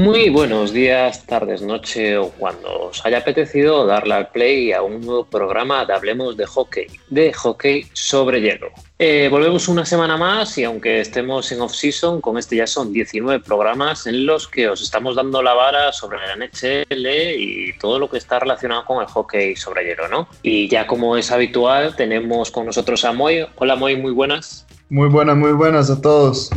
Muy buenos días, tardes, noche o cuando os haya apetecido darle al play a un nuevo programa de Hablemos de Hockey, de hockey sobre hielo. Eh, volvemos una semana más y aunque estemos en off-season, con este ya son 19 programas en los que os estamos dando la vara sobre la NHL y todo lo que está relacionado con el hockey sobre hielo, ¿no? Y ya como es habitual, tenemos con nosotros a Moy. Hola Moy, muy buenas. Muy buenas, muy buenas a todos.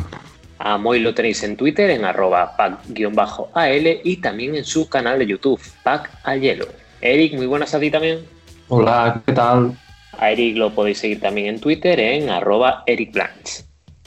A Moy lo tenéis en Twitter en arroba pack-al y también en su canal de YouTube, Pack al Hielo. Eric, muy buenas a ti también. Hola, ¿qué tal? A Eric lo podéis seguir también en Twitter en arroba Eric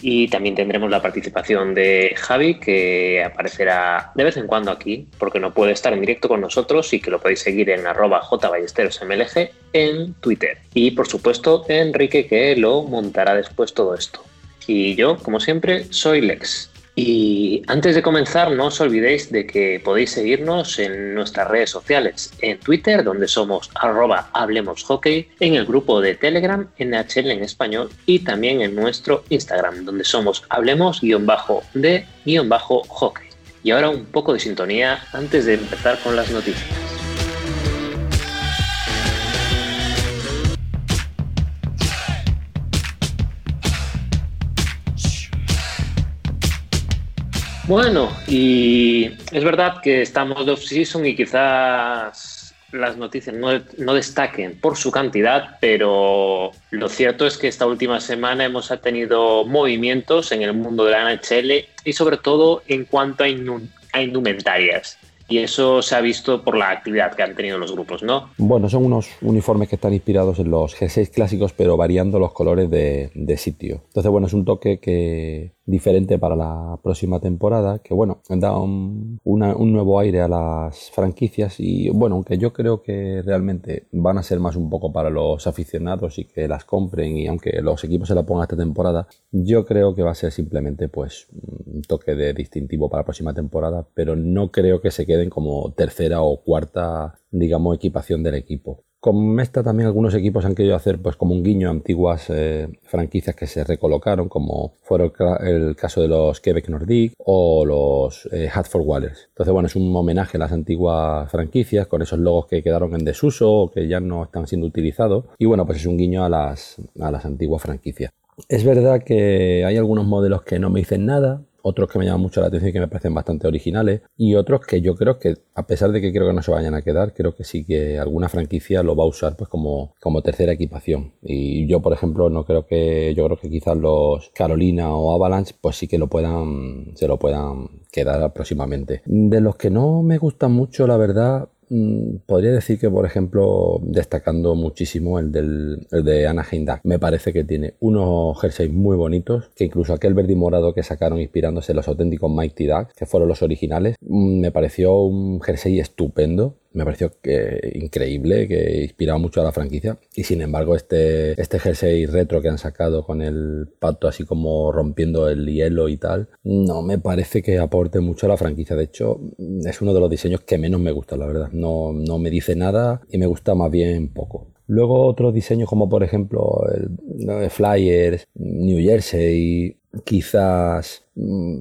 Y también tendremos la participación de Javi, que aparecerá de vez en cuando aquí, porque no puede estar en directo con nosotros y que lo podéis seguir en arroba jballesterosmlg en Twitter. Y por supuesto Enrique, que lo montará después todo esto. Y yo, como siempre, soy Lex. Y antes de comenzar, no os olvidéis de que podéis seguirnos en nuestras redes sociales, en Twitter, donde somos arroba Hablemos Hockey, en el grupo de Telegram, NHL en español, y también en nuestro Instagram, donde somos Hablemos-de-hockey. Y ahora un poco de sintonía antes de empezar con las noticias. Bueno, y es verdad que estamos de off-season y quizás las noticias no, destaquen por su cantidad, pero lo cierto es que esta última semana hemos tenido movimientos en el mundo de la NHL y sobre todo en cuanto a, a indumentarias y eso se ha visto por la actividad que han tenido los grupos, ¿no? Bueno, son unos uniformes que están inspirados en los G6 clásicos, pero variando los colores de, sitio. Entonces, bueno, es un toque que diferente para la próxima temporada, que bueno, da un, un, nuevo aire a las franquicias y bueno, aunque yo creo que realmente van a ser más un poco para los aficionados y que las compren y aunque los equipos se la pongan esta temporada, yo creo que va a ser simplemente pues un toque de distintivo para la próxima temporada, pero no creo que se queden como tercera o cuarta, digamos, equipación del equipo. Con esta también algunos equipos han querido hacer pues como un guiño a antiguas eh, franquicias que se recolocaron, como fue el, caso de los Quebec Nordic o los eh, Hatford Wallers. Entonces, bueno, es un homenaje a las antiguas franquicias con esos logos que quedaron en desuso o que ya no están siendo utilizados. Y bueno, pues es un guiño a las, a las antiguas franquicias. Es verdad que hay algunos modelos que no me dicen nada, otros que me llaman mucho la atención y que me parecen bastante originales, y otros que yo creo que, a pesar de que creo que no se vayan a quedar, creo que sí que alguna franquicia lo va a usar pues como, como tercera equipación. Y yo, por ejemplo, no creo que, yo creo que quizás los Carolina o Avalanche, pues sí que lo puedan, se lo puedan quedar próximamente. De los que no me gustan mucho, la verdad, podría decir que, por ejemplo, destacando muchísimo el, del, de Anaheim Duck. Me parece que tiene unos jerseys muy bonitos, que incluso aquel verde y morado que sacaron inspirándose en los auténticos Mighty Ducks, que fueron los originales, mm, me pareció un jersey estupendo me pareció que, increíble, que inspiraba mucho a la franquicia. Y sin embargo, este, este jersey retro que han sacado con el pato así como rompiendo el hielo y tal, no me parece que aporte mucho a la franquicia. De hecho, es uno de los diseños que menos me gusta, la verdad. No, no me dice nada y me gusta más bien poco. Luego otros diseños como por ejemplo el, Flyers, New Jersey, quizás, mm,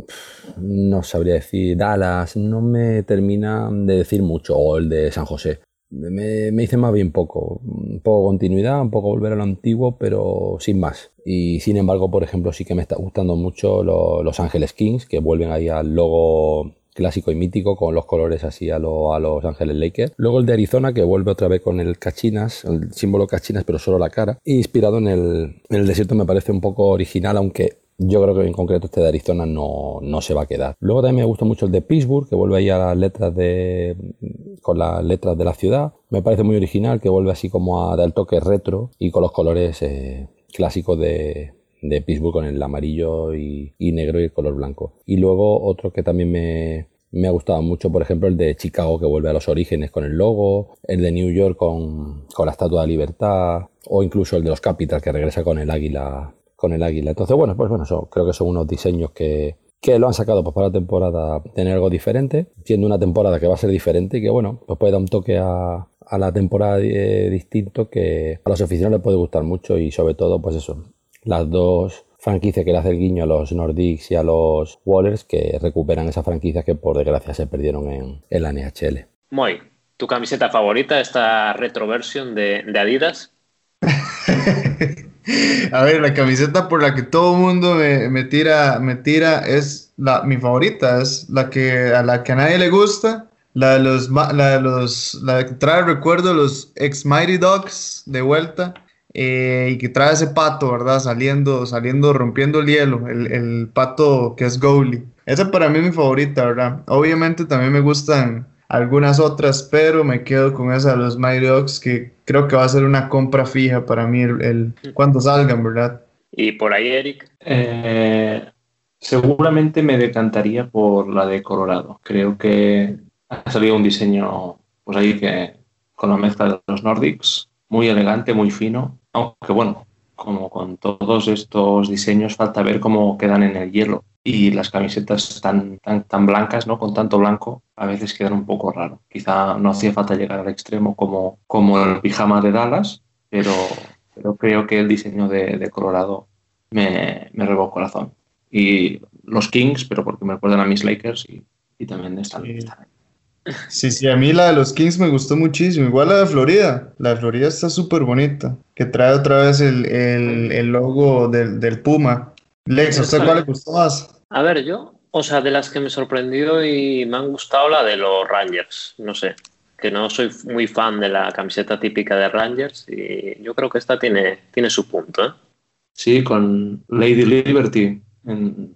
no sabría decir, Dallas, no me termina de decir mucho, o el de San José. Me, me dice más bien poco, un poco continuidad, un poco volver a lo antiguo, pero sin más. Y sin embargo, por ejemplo, sí que me está gustando mucho Los Ángeles Kings, que vuelven ahí al logo clásico y mítico con los colores así a, a Los Ángeles Lakers. Luego el de Arizona que vuelve otra vez con el cachinas, el símbolo cachinas pero solo la cara. inspirado en el, en el desierto me parece un poco original aunque yo creo que en concreto este de Arizona no, no, se va a quedar. Luego también me gusta mucho el de Pittsburgh, que vuelve ahí a las letras de. con las letras de la ciudad. Me parece muy original, que vuelve así como a dar el toque retro y con los colores eh, clásicos de, de Pittsburgh con el amarillo y, negro y el color blanco. Y luego otro que también me, me ha gustado mucho, por ejemplo, el de Chicago que vuelve a los orígenes con el logo, el de New York con, con la Estatua de Libertad, o incluso el de los Capitals que regresa con el águila. Con el águila. Entonces, bueno, pues bueno, creo que son unos diseños que, que lo han sacado pues, para la temporada tener algo diferente, siendo una temporada que va a ser diferente y que bueno, pues puede dar un toque a, a la temporada eh, distinto que a los aficionados les puede gustar mucho y sobre todo pues eso, las dos franquicia que le hace el guiño a los Nordics y a los Wallers que recuperan esas franquicias que por desgracia se perdieron en, en la NHL. Muy. ¿Tu camiseta favorita, esta retroversión de, de Adidas? a ver, la camiseta por la que todo mundo me, tira, me tira es la, mi favorita, es la que a la que a nadie le gusta, la de los, la de los, que trae recuerdo los ex Mighty Dogs de vuelta. Eh, y que trae ese pato, ¿verdad? Saliendo, saliendo, rompiendo el hielo, el, el pato que es goalie. Esa para mí es mi favorita, ¿verdad? Obviamente también me gustan algunas otras, pero me quedo con esa de los Mighty Dogs, que creo que va a ser una compra fija para mí el, cuando salgan, ¿verdad? ¿Y por ahí, Eric? Eh, seguramente me decantaría por la de Colorado. Creo que ha salido un diseño, pues ahí que con la mezcla de los Nordics, muy elegante, muy fino, aunque bueno, como con todos estos diseños, falta ver cómo quedan en el hielo y las camisetas tan, tan, tan blancas, ¿no? Con tanto blanco, a veces quedan un poco raro. Quizá no hacía falta llegar al extremo como, como el pijama de Dallas, pero, pero creo que el diseño de, Colorado me, me robó corazón. Y los Kings, pero porque me recuerdan a mis Lakers y, y también están, sí. están Sí, sí, a mí la de los Kings me gustó muchísimo. Igual la de Florida. La de Florida está súper bonita. Que trae otra vez el, el, el logo del, del Puma. Lex, ¿a usted cuál le gustó más? A ver, yo, o sea, de las que me sorprendió y me han gustado la de los Rangers, no sé, que no soy muy fan de la camiseta típica de Rangers y yo creo que esta tiene, tiene su punto. ¿eh? Sí, con Lady Liberty, en,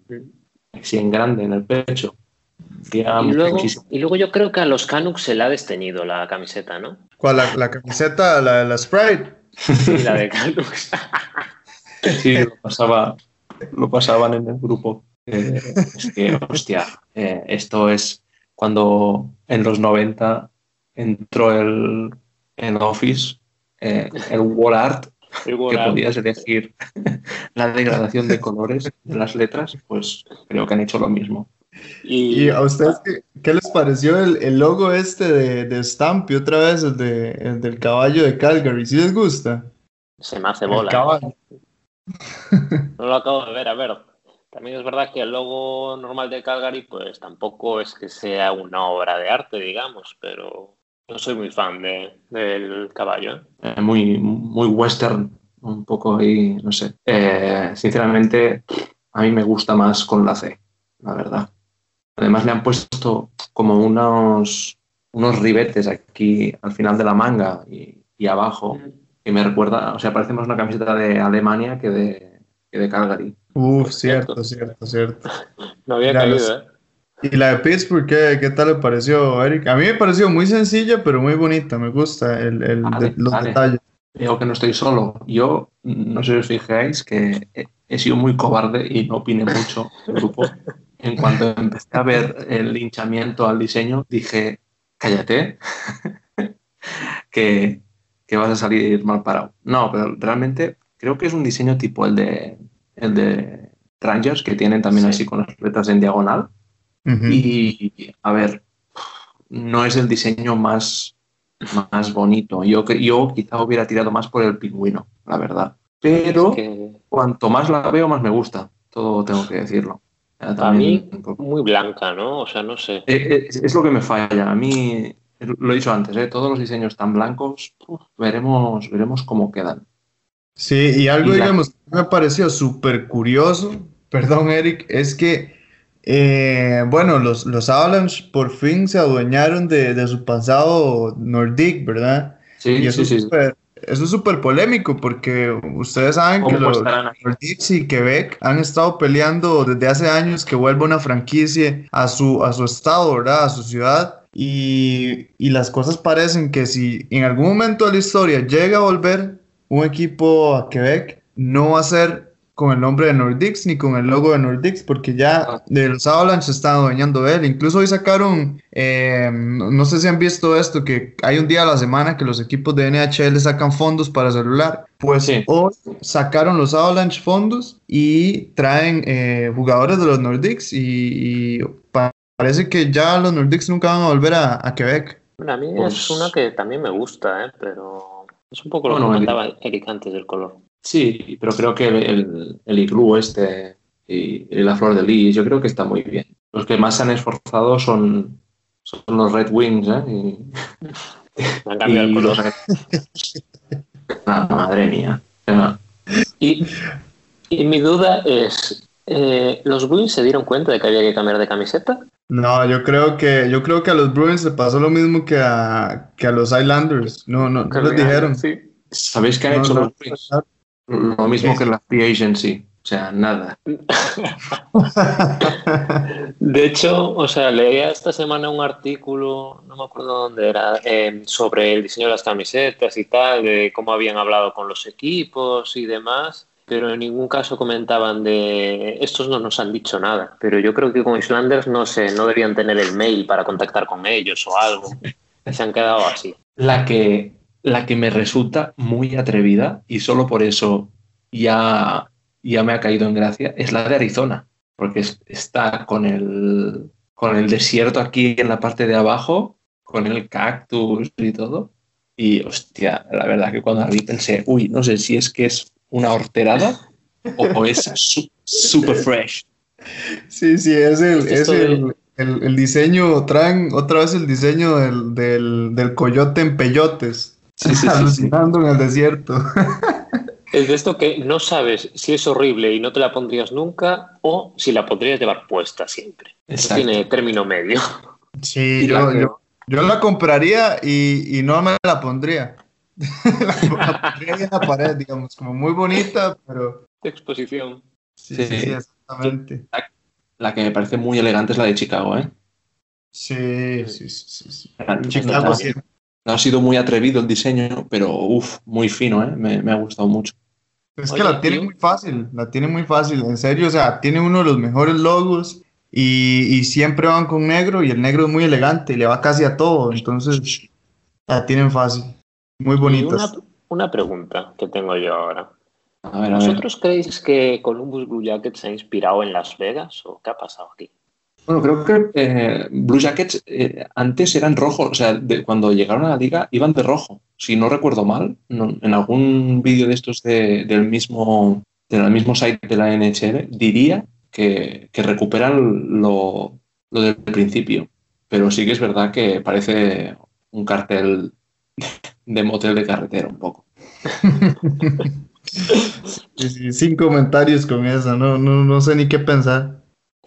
sí, en grande, en el pecho. Y luego, y luego, yo creo que a los Canucks se le ha desteñido la camiseta, ¿no? ¿Cuál? ¿La, la camiseta? ¿La, la Sprite? Sí, la de Canucks. sí, lo, pasaba, lo pasaban en el grupo. Eh, es que, hostia, eh, esto es cuando en los 90 entró el, el Office, eh, el Wall Art, que podías elegir la degradación de colores de las letras, pues creo que han hecho lo mismo. ¿Y, a ustedes qué, les pareció el, el, logo este de, de Stampy otra vez, el, de, el del caballo de Calgary? ¿Sí les gusta? Se me hace bola. No lo acabo de ver, a ver. También es verdad que el logo normal de Calgary, pues tampoco es que sea una obra de arte, digamos, pero no soy muy fan de, del caballo. ¿eh? Eh, muy, muy western, un poco ahí, no sé. Eh, sinceramente, a mí me gusta más con la C, la verdad. Además le han puesto como unos, unos ribetes aquí al final de la manga y, y abajo, que me recuerda, o sea, parece más una camiseta de Alemania que de, que de Calgary. Uf, cierto, cierto, cierto. No había caído, ¿eh? ¿Y la de Pittsburgh qué, qué, tal le pareció, Eric? A mí me pareció muy sencilla, pero muy bonita. Me gusta el, el los detalles. Digo que no estoy solo. Yo, no sé si os fijáis, que he, sido muy cobarde y no opiné mucho del grupo. En cuanto empecé a ver el linchamiento al diseño, dije, cállate, que, que vas a salir mal parado. No, pero realmente creo que es un diseño tipo el de el de Rangers, que tienen también así con las letras en diagonal. Y, a ver, no es el diseño más, más bonito. Yo, yo quizá hubiera tirado más por el pingüino, la verdad. Pero cuanto más la veo, más me gusta. Todo tengo que decirlo. A mí, muy blanca, ¿no? O sea, no sé. Eh, eh, es, lo que me falla. A mí, lo he dicho antes, ¿eh? todos los diseños tan blancos, veremos, veremos cómo quedan. Sí, y algo, digamos, que me pareció súper curioso, perdón, Eric, es que, eh, bueno, los, los Avalanche por fin se adueñaron de, su pasado nordic, ¿verdad? Sí, y eso sí, es super, Eso es súper polémico porque ustedes saben que los Nordics y Quebec han estado peleando desde hace años que vuelva una franquicia a su, a su estado, ¿verdad? A su ciudad. Y, y las cosas parecen que si en algún momento de la historia llega a volver un equipo a Quebec no va a ser con el nombre de Nordics ni con el logo de Nordics, porque ya ah. de los Avalanche se están adueñando de él. Incluso hoy sacaron, eh, no sé si han visto esto, que hay un día a la semana que los equipos de NHL sacan fondos para celular. Pues hoy sacaron los Avalanche fondos y traen eh, jugadores de los Nordics y, parece que ya los Nordics nunca van a volver a, Quebec. Bueno, a mí es pues una que también me gusta, ¿eh? pero es un poco lo que comentaba Eric antes del color. Sí, pero creo que el, el, iglú este y, la flor de lis, yo creo que está muy bien. Los que más se han esforzado son, son los Red Wings, ¿eh? Y, madre mía. Y, y, mi duda es, eh, ¿los Bruins se dieron cuenta de que había que cambiar de camiseta? No, yo creo que yo creo que a los Bruins le pasó lo mismo que a, que a los Islanders. No, no, no les dijeron. Sí. ¿Sabéis qué han hecho los Bruins? Lo mismo que la Free Agency. O sea, nada. De hecho, o sea, leía esta semana un artículo, no me acuerdo dónde era, em, sobre el diseño de las camisetas y tal, de cómo habían hablado con los equipos y demás, pero en ningún caso comentaban de estos no nos han dicho nada. Pero yo creo que con Islanders no sé, no deberían tener el mail para contactar con ellos o algo. Se han quedado así. La que la que me resulta muy atrevida y solo por eso ya, ya me ha caído en gracia es la de Arizona, porque está con el, con el desierto aquí en la parte de abajo, con el cactus y todo. Y hostia, la verdad que cuando la vi pensé, uy, no sé si es que es una horterada o, es super fresh. Sí, sí, es el, es el, el, diseño, traen otra vez el diseño del, del, del coyote en peyotes. Alucinando en el desierto. Es de esto que no sabes si es horrible y no te la pondrías nunca o si la podrías llevar puesta siempre. tiene término medio. Sí, yo, la compraría y, no me la pondría. la, pondría en la pared, digamos, como muy bonita, pero... De exposición. Sí, sí, exactamente. La, que me parece muy elegante es la de Chicago, ¿eh? Sí, sí, sí. sí, Chicago, ha sido muy atrevido el diseño, pero uff, muy fino, ¿eh? me, ha gustado mucho. Es que la tiene muy fácil, la tiene muy fácil, en serio, o sea, tiene uno de los mejores logos y, siempre van con negro y el negro es muy elegante, y le va casi a todo, entonces la tienen fácil, muy bonitas. Una, una, pregunta que tengo yo ahora. ¿Vosotros creéis que Columbus Blue Jackets se ha inspirado en Las Vegas o qué ha pasado aquí? Bueno, creo que eh, Blue Jackets eh, antes eran rojos, o sea, cuando llegaron a la liga iban de rojo. Si no recuerdo mal, en algún vídeo de estos del mismo del mismo site de la NHL, diría que, recuperan lo, del principio. Pero sí que es verdad que parece un cartel de motel de carretera un poco. sin comentarios con eso, no, no, no sé ni qué pensar.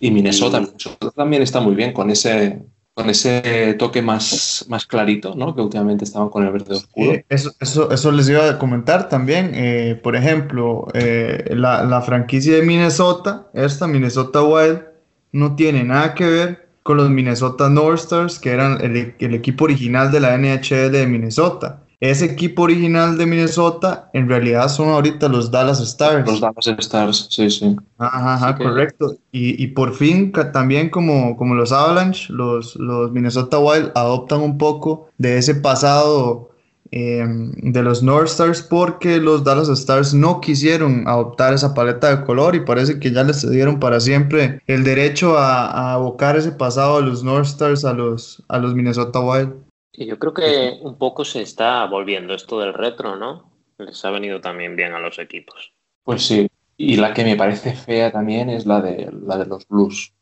Y Minnesota, Minnesota también está muy bien con ese, con ese toque más, más clarito, ¿no? Que últimamente estaban con el verde oscuro. eso, eso, eso, les iba a comentar también. Eh, por ejemplo, eh, la, la, franquicia de Minnesota, esta Minnesota Wild, no tiene nada que ver con los Minnesota North Stars, que eran el, el equipo original de la NHL de Minnesota. Ese equipo original de Minnesota en realidad son ahorita los Dallas Stars. Los Dallas Stars, sí, sí. Ajá, ajá correcto. Y, y, por fin también como, como los Avalanche, los, los Minnesota Wild adoptan un poco de ese pasado em, de los North Stars porque los Dallas Stars no quisieron adoptar esa paleta de color y parece que ya les cedieron para siempre el derecho a, a abocar ese pasado de los North Stars a los, a los Minnesota Wild. Y yo creo que un poco se está volviendo esto del retro, ¿no? Les ha venido también bien a los equipos. Pues sí. Y la que me parece fea también es la de, la de los blues.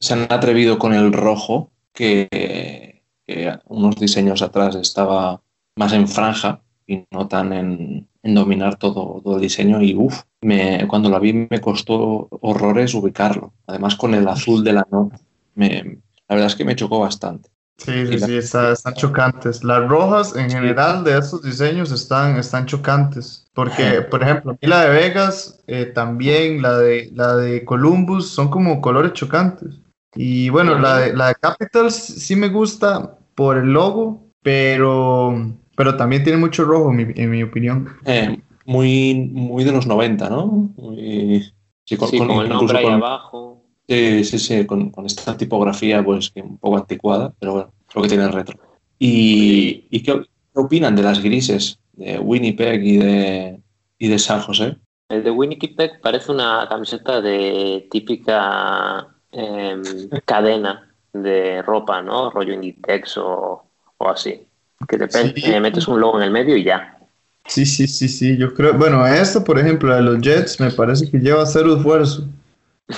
Se han atrevido con el rojo, que, unos diseños atrás estaba más en franja y no tan en, dominar todo, todo, el diseño. Y uff, cuando la vi me costó horrores ubicarlo. Además, con el azul de la nota, la verdad es que me chocó bastante. Sí, sí, sí, están chocantes. Las rojas en general de estos diseños están, están chocantes. Porque, por ejemplo, la de Vegas, eh, también la de, la de Columbus, son como colores chocantes. Y bueno, la de, la de Capitals sí me gusta por el logo, pero, pero también tiene mucho rojo, en mi, opinión. Eh, muy, muy de los 90, ¿no? sí, con, el nombre ahí abajo. Sí, sí, sí, con, esta tipografía pues que un poco anticuada, pero bueno, creo que tiene el retro. ¿Y, ¿y qué, opinan de las grises de Winnipeg y de, y de San José? El de Winnipeg parece una camiseta de típica em, cadena de ropa, ¿no? Rollo Inditex o, o así. Que te metes un logo en el medio y ya. Sí, sí, sí, sí, yo creo, bueno, esto por ejemplo, de los Jets me parece que lleva cero esfuerzo.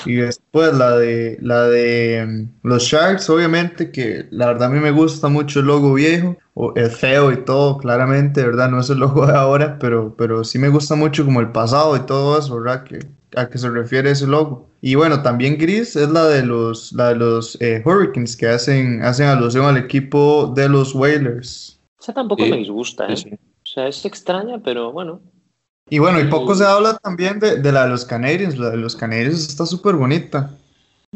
Y después la de la de mm, los Sharks, obviamente que la verdad a mí me gusta mucho el logo viejo, o el feo y todo, claramente, ¿verdad? No es el logo de ahora, pero, pero sí me gusta mucho como el pasado y todo eso, ¿verdad? Que, a qué se refiere ese logo. Y bueno, también gris es la de los, la de los eh, Hurricanes que hacen, hacen alusión al equipo de los Whalers. O sea, tampoco me disgusta, ¿eh? O sea, es extraña, pero bueno. Y bueno, y poco se habla también de, de la de los Canadiens. La de los Canadiens está súper bonita.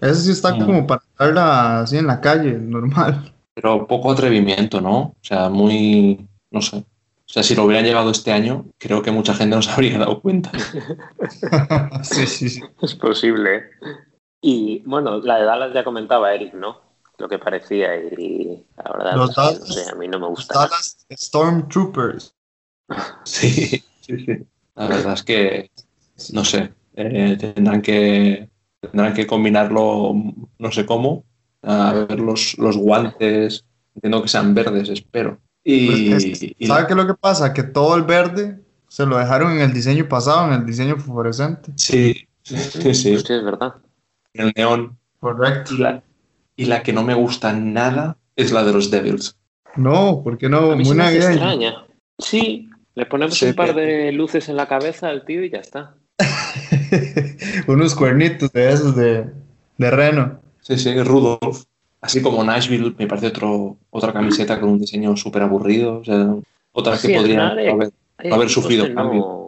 Esa sí está mm. como para estarla así en la calle, normal. Pero poco atrevimiento, ¿no? O sea, muy. No sé. O sea, si lo hubieran llevado este año, creo que mucha gente no se habría dado cuenta. sí, sí, sí. Es posible. Y bueno, la de Dallas ya comentaba Eric, ¿no? Lo que parecía y la verdad, los Dallas, no sé, a mí no me gusta. Dallas Stormtroopers. Sí, sí, sí. La verdad es que, no sé, eh, tendrán, que, tendrán que combinarlo, no sé cómo, a ver los, los guantes, entiendo que sean verdes, espero. Y, pues qué es lo que pasa? Que todo el verde se lo dejaron en el diseño pasado, en el diseño fluorescente. Sí, sí, sí. es verdad. El neón. Correcto. Y la, y la, que no me gusta nada es la de los Devils. No, ¿por qué no? Muy extraña. Sí, le ponemos un par de luces en la cabeza al tío y ya está. Unos cuernitos de esos de, de reno. Sí, sí, Rudolf. Así como Nashville, me parece otro, otra camiseta con un diseño súper aburrido. O sea, otra que podría haber, sufrido cambio.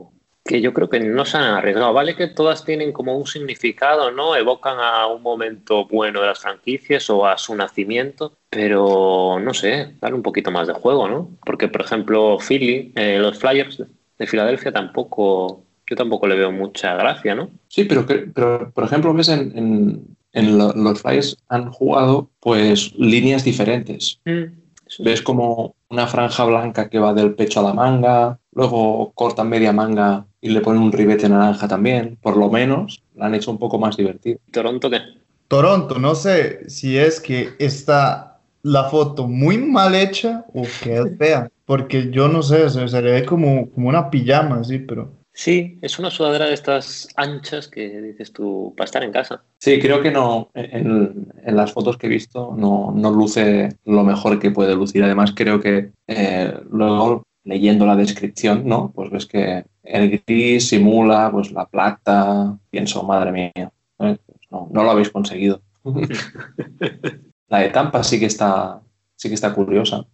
Que yo creo que no se han arriesgado. Vale que todas tienen como un significado, ¿no? Evocan a un momento bueno de las franquicias o a su nacimiento, pero no sé, darle un poquito más de juego, ¿no? Porque, por ejemplo, Philly, eh, los Flyers de Filadelfia tampoco, yo tampoco le veo mucha gracia, ¿no? Sí, pero, pero por ejemplo, ves en, en, los Flyers han jugado pues líneas diferentes. Mm, ves como una franja blanca que va del pecho a la manga, luego cortan media manga y le ponen un ribete naranja también, por lo menos la han hecho un poco más divertido. ¿Toronto qué? Toronto, no sé si es que está la foto muy mal hecha o que es fea. Porque yo no sé, se, le ve como, como una pijama, así, pero. Sí, es una sudadera de estas anchas que dices tú para estar en casa. Sí, creo que no, en, las fotos que he visto no, no, luce lo mejor que puede lucir. Además, creo que eh, luego leyendo la descripción, ¿no? Pues ves que el gris simula pues la plata. Pienso, madre mía, ¿eh? pues no, no lo habéis conseguido. La de Tampa sí que está, sí que está curiosa.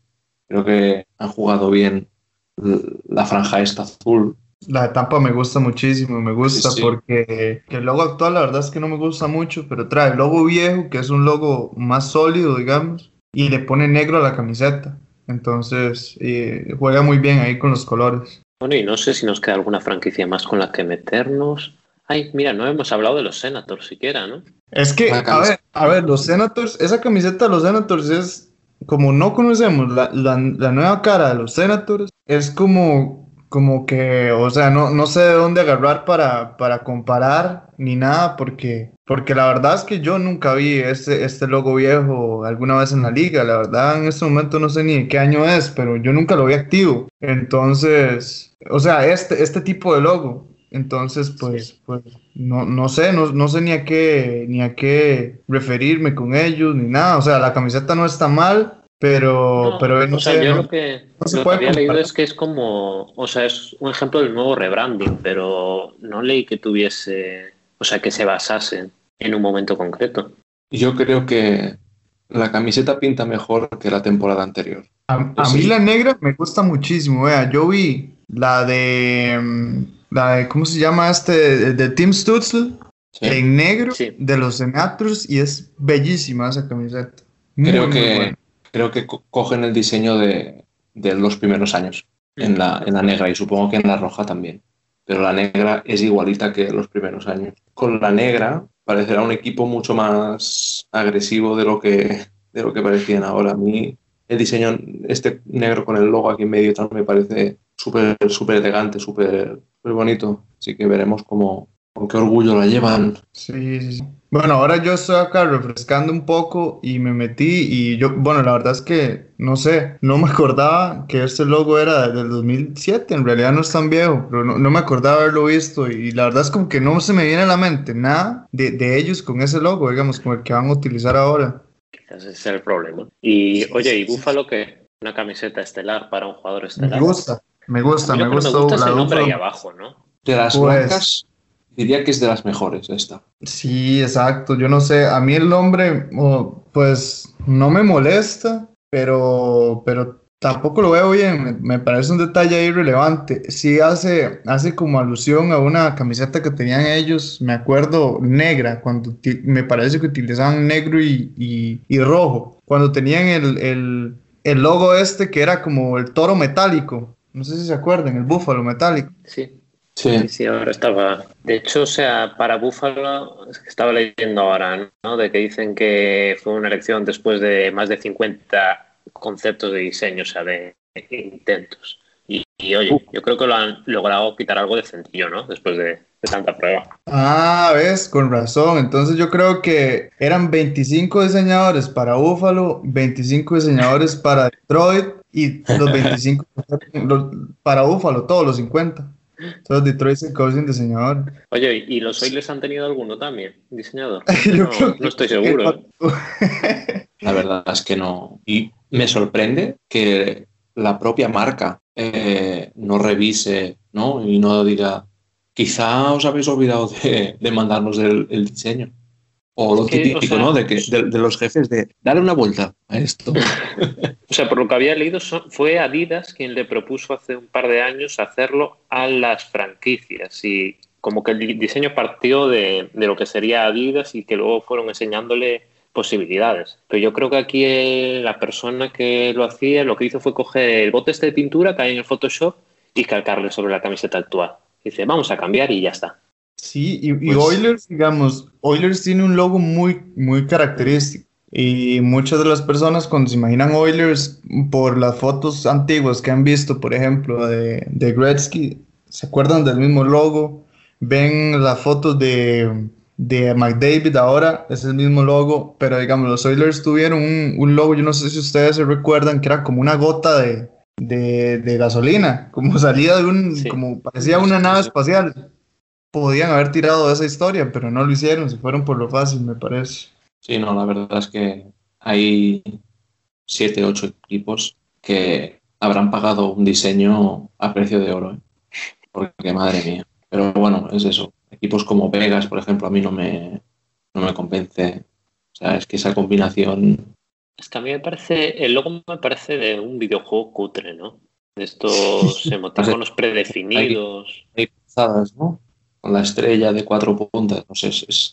Creo que han jugado bien la franja esta azul. La de Tampa me gusta muchísimo, me gusta porque el logo actual la verdad es que no me gusta mucho, pero trae el logo viejo, que es un logo más sólido, digamos, y le pone negro a la camiseta. Entonces eh, juega muy bien ahí con los colores. Bueno, y no sé si nos queda alguna franquicia más con la que meternos. Ay, mira, no hemos hablado de los Senators siquiera, ¿no? Es que, a ver, a ver, los Senators, esa camiseta de los Senators es, como no conocemos la, la, nueva cara de los Senators, es como, como que, o sea, no, no sé de dónde agarrar para, para comparar ni nada, porque, porque la verdad es que yo nunca vi este, este logo viejo alguna vez en la liga, la verdad en este momento no sé ni de qué año es, pero yo nunca lo vi activo. Entonces, o sea, este, este tipo de logo. Entonces, pues, pues no, no sé, no, no, sé ni a qué, ni a qué referirme con ellos, ni nada. O sea, la camiseta no está mal, pero no, pero no sé. Yo lo que, lo que había leído es que es como, o sea, es un ejemplo del nuevo rebranding, pero no leí que tuviese, o sea, que se basase en un momento concreto. Yo creo que la camiseta pinta mejor que la temporada anterior. A, mí la negra me gusta muchísimo, vea, yo vi la de mm, ¿cómo se llama este? De Tim Stutzel, en negro, de los Senators, y es bellísima esa camiseta. creo, que, creo que cogen el diseño de, los primeros años en la, en la negra y supongo que en la roja también. Pero la negra es igualita que los primeros años. Con la negra parecerá un equipo mucho más agresivo de lo que, de lo que parecían ahora. A mí el diseño, este negro con el logo aquí en medio, también me parece súper súper elegante, súper bonito. Así que veremos cómo, con qué orgullo la llevan. Sí, sí, sí. Bueno, ahora yo estoy acá refrescando un poco y me metí y yo, bueno, la verdad es que no sé, no me acordaba que este logo era del 2007, en realidad no es tan viejo, pero no, me acordaba haberlo visto y la verdad es como que no se me viene a la mente nada de, de ellos con ese logo, digamos, con el que van a utilizar ahora. Quizás ese es el problema. Y oye, ¿y Búfalo qué? Una camiseta estelar para un jugador estelar. Me gusta, me gusta, me gusta. Me gusta el nombre ahí abajo, ¿no? De las pues, diría que es de las mejores esta. Sí, exacto. Yo no sé, a mí el nombre, pues no me molesta, pero, pero tampoco lo veo bien. Me, parece un detalle irrelevante. Sí hace, hace como alusión a una camiseta que tenían ellos, me acuerdo, negra, cuando me parece que utilizaban negro y, rojo. Cuando tenían el, el, el logo este que era como el toro metálico. No sé si se acuerdan, el búfalo metálico. Sí. Sí. sí, ahora estaba. De hecho, o sea, para Buffalo, estaba leyendo ahora, ¿no? De que dicen que fue una elección después de más de 50 conceptos de diseño, o sea, de intentos. Y, oye, yo creo que lo han logrado quitar algo de sencillo, ¿no? Después de, tanta prueba. Ah, ves, con razón. Entonces yo creo que eran 25 diseñadores para Buffalo, 25 diseñadores para Detroit y los 25 para Buffalo, todos los 50. Todos Detroit se diseñador. Oye, ¿y los Oilers han tenido alguno también diseñado? no, estoy seguro. La verdad es que no. Y me sorprende que la propia marca eh, no revise ¿no? y no diga, quizá os habéis olvidado de, mandarnos el diseño. O lo típico, ¿no? De, que, de, los jefes de darle una vuelta a esto. o sea, por lo que había leído, fue Adidas quien le propuso hace un par de años hacerlo a las franquicias y como que el diseño partió de, lo que sería Adidas y que luego fueron enseñándole posibilidades. Pero yo creo que aquí eh, la persona que lo hacía lo que hizo fue coger el bote este de pintura que hay en el Photoshop y calcarle sobre la camiseta actual. Dice, vamos a cambiar y ya está. Sí, y, pues Oilers, digamos, Oilers tiene un logo muy, muy característico. Y muchas de las personas cuando se imaginan Oilers por las fotos antiguas que han visto, por ejemplo, de, de Gretzky, se acuerdan del mismo logo, ven las fotos de, de McDavid ahora, es el mismo logo, pero digamos, los Oilers tuvieron un, logo, yo no sé si ustedes se recuerdan, que era como una gota de, de, gasolina, como salía de un, como parecía una nave espacial podían haber tirado de esa historia, pero no lo hicieron, se fueron por lo fácil, me parece. Sí, no, la verdad es que hay siete, ocho equipos que habrán pagado un diseño a precio de oro, ¿eh? porque madre mía. Pero bueno, es eso. Equipos como Vegas, por ejemplo, a mí no me, no me convence. O sea, es que esa combinación. Es que a mí me parece, el logo me parece de un videojuego cutre, ¿no? De estos emoticonos predefinidos. Hay, ¿no? Con la estrella de cuatro puntas. No sé, es.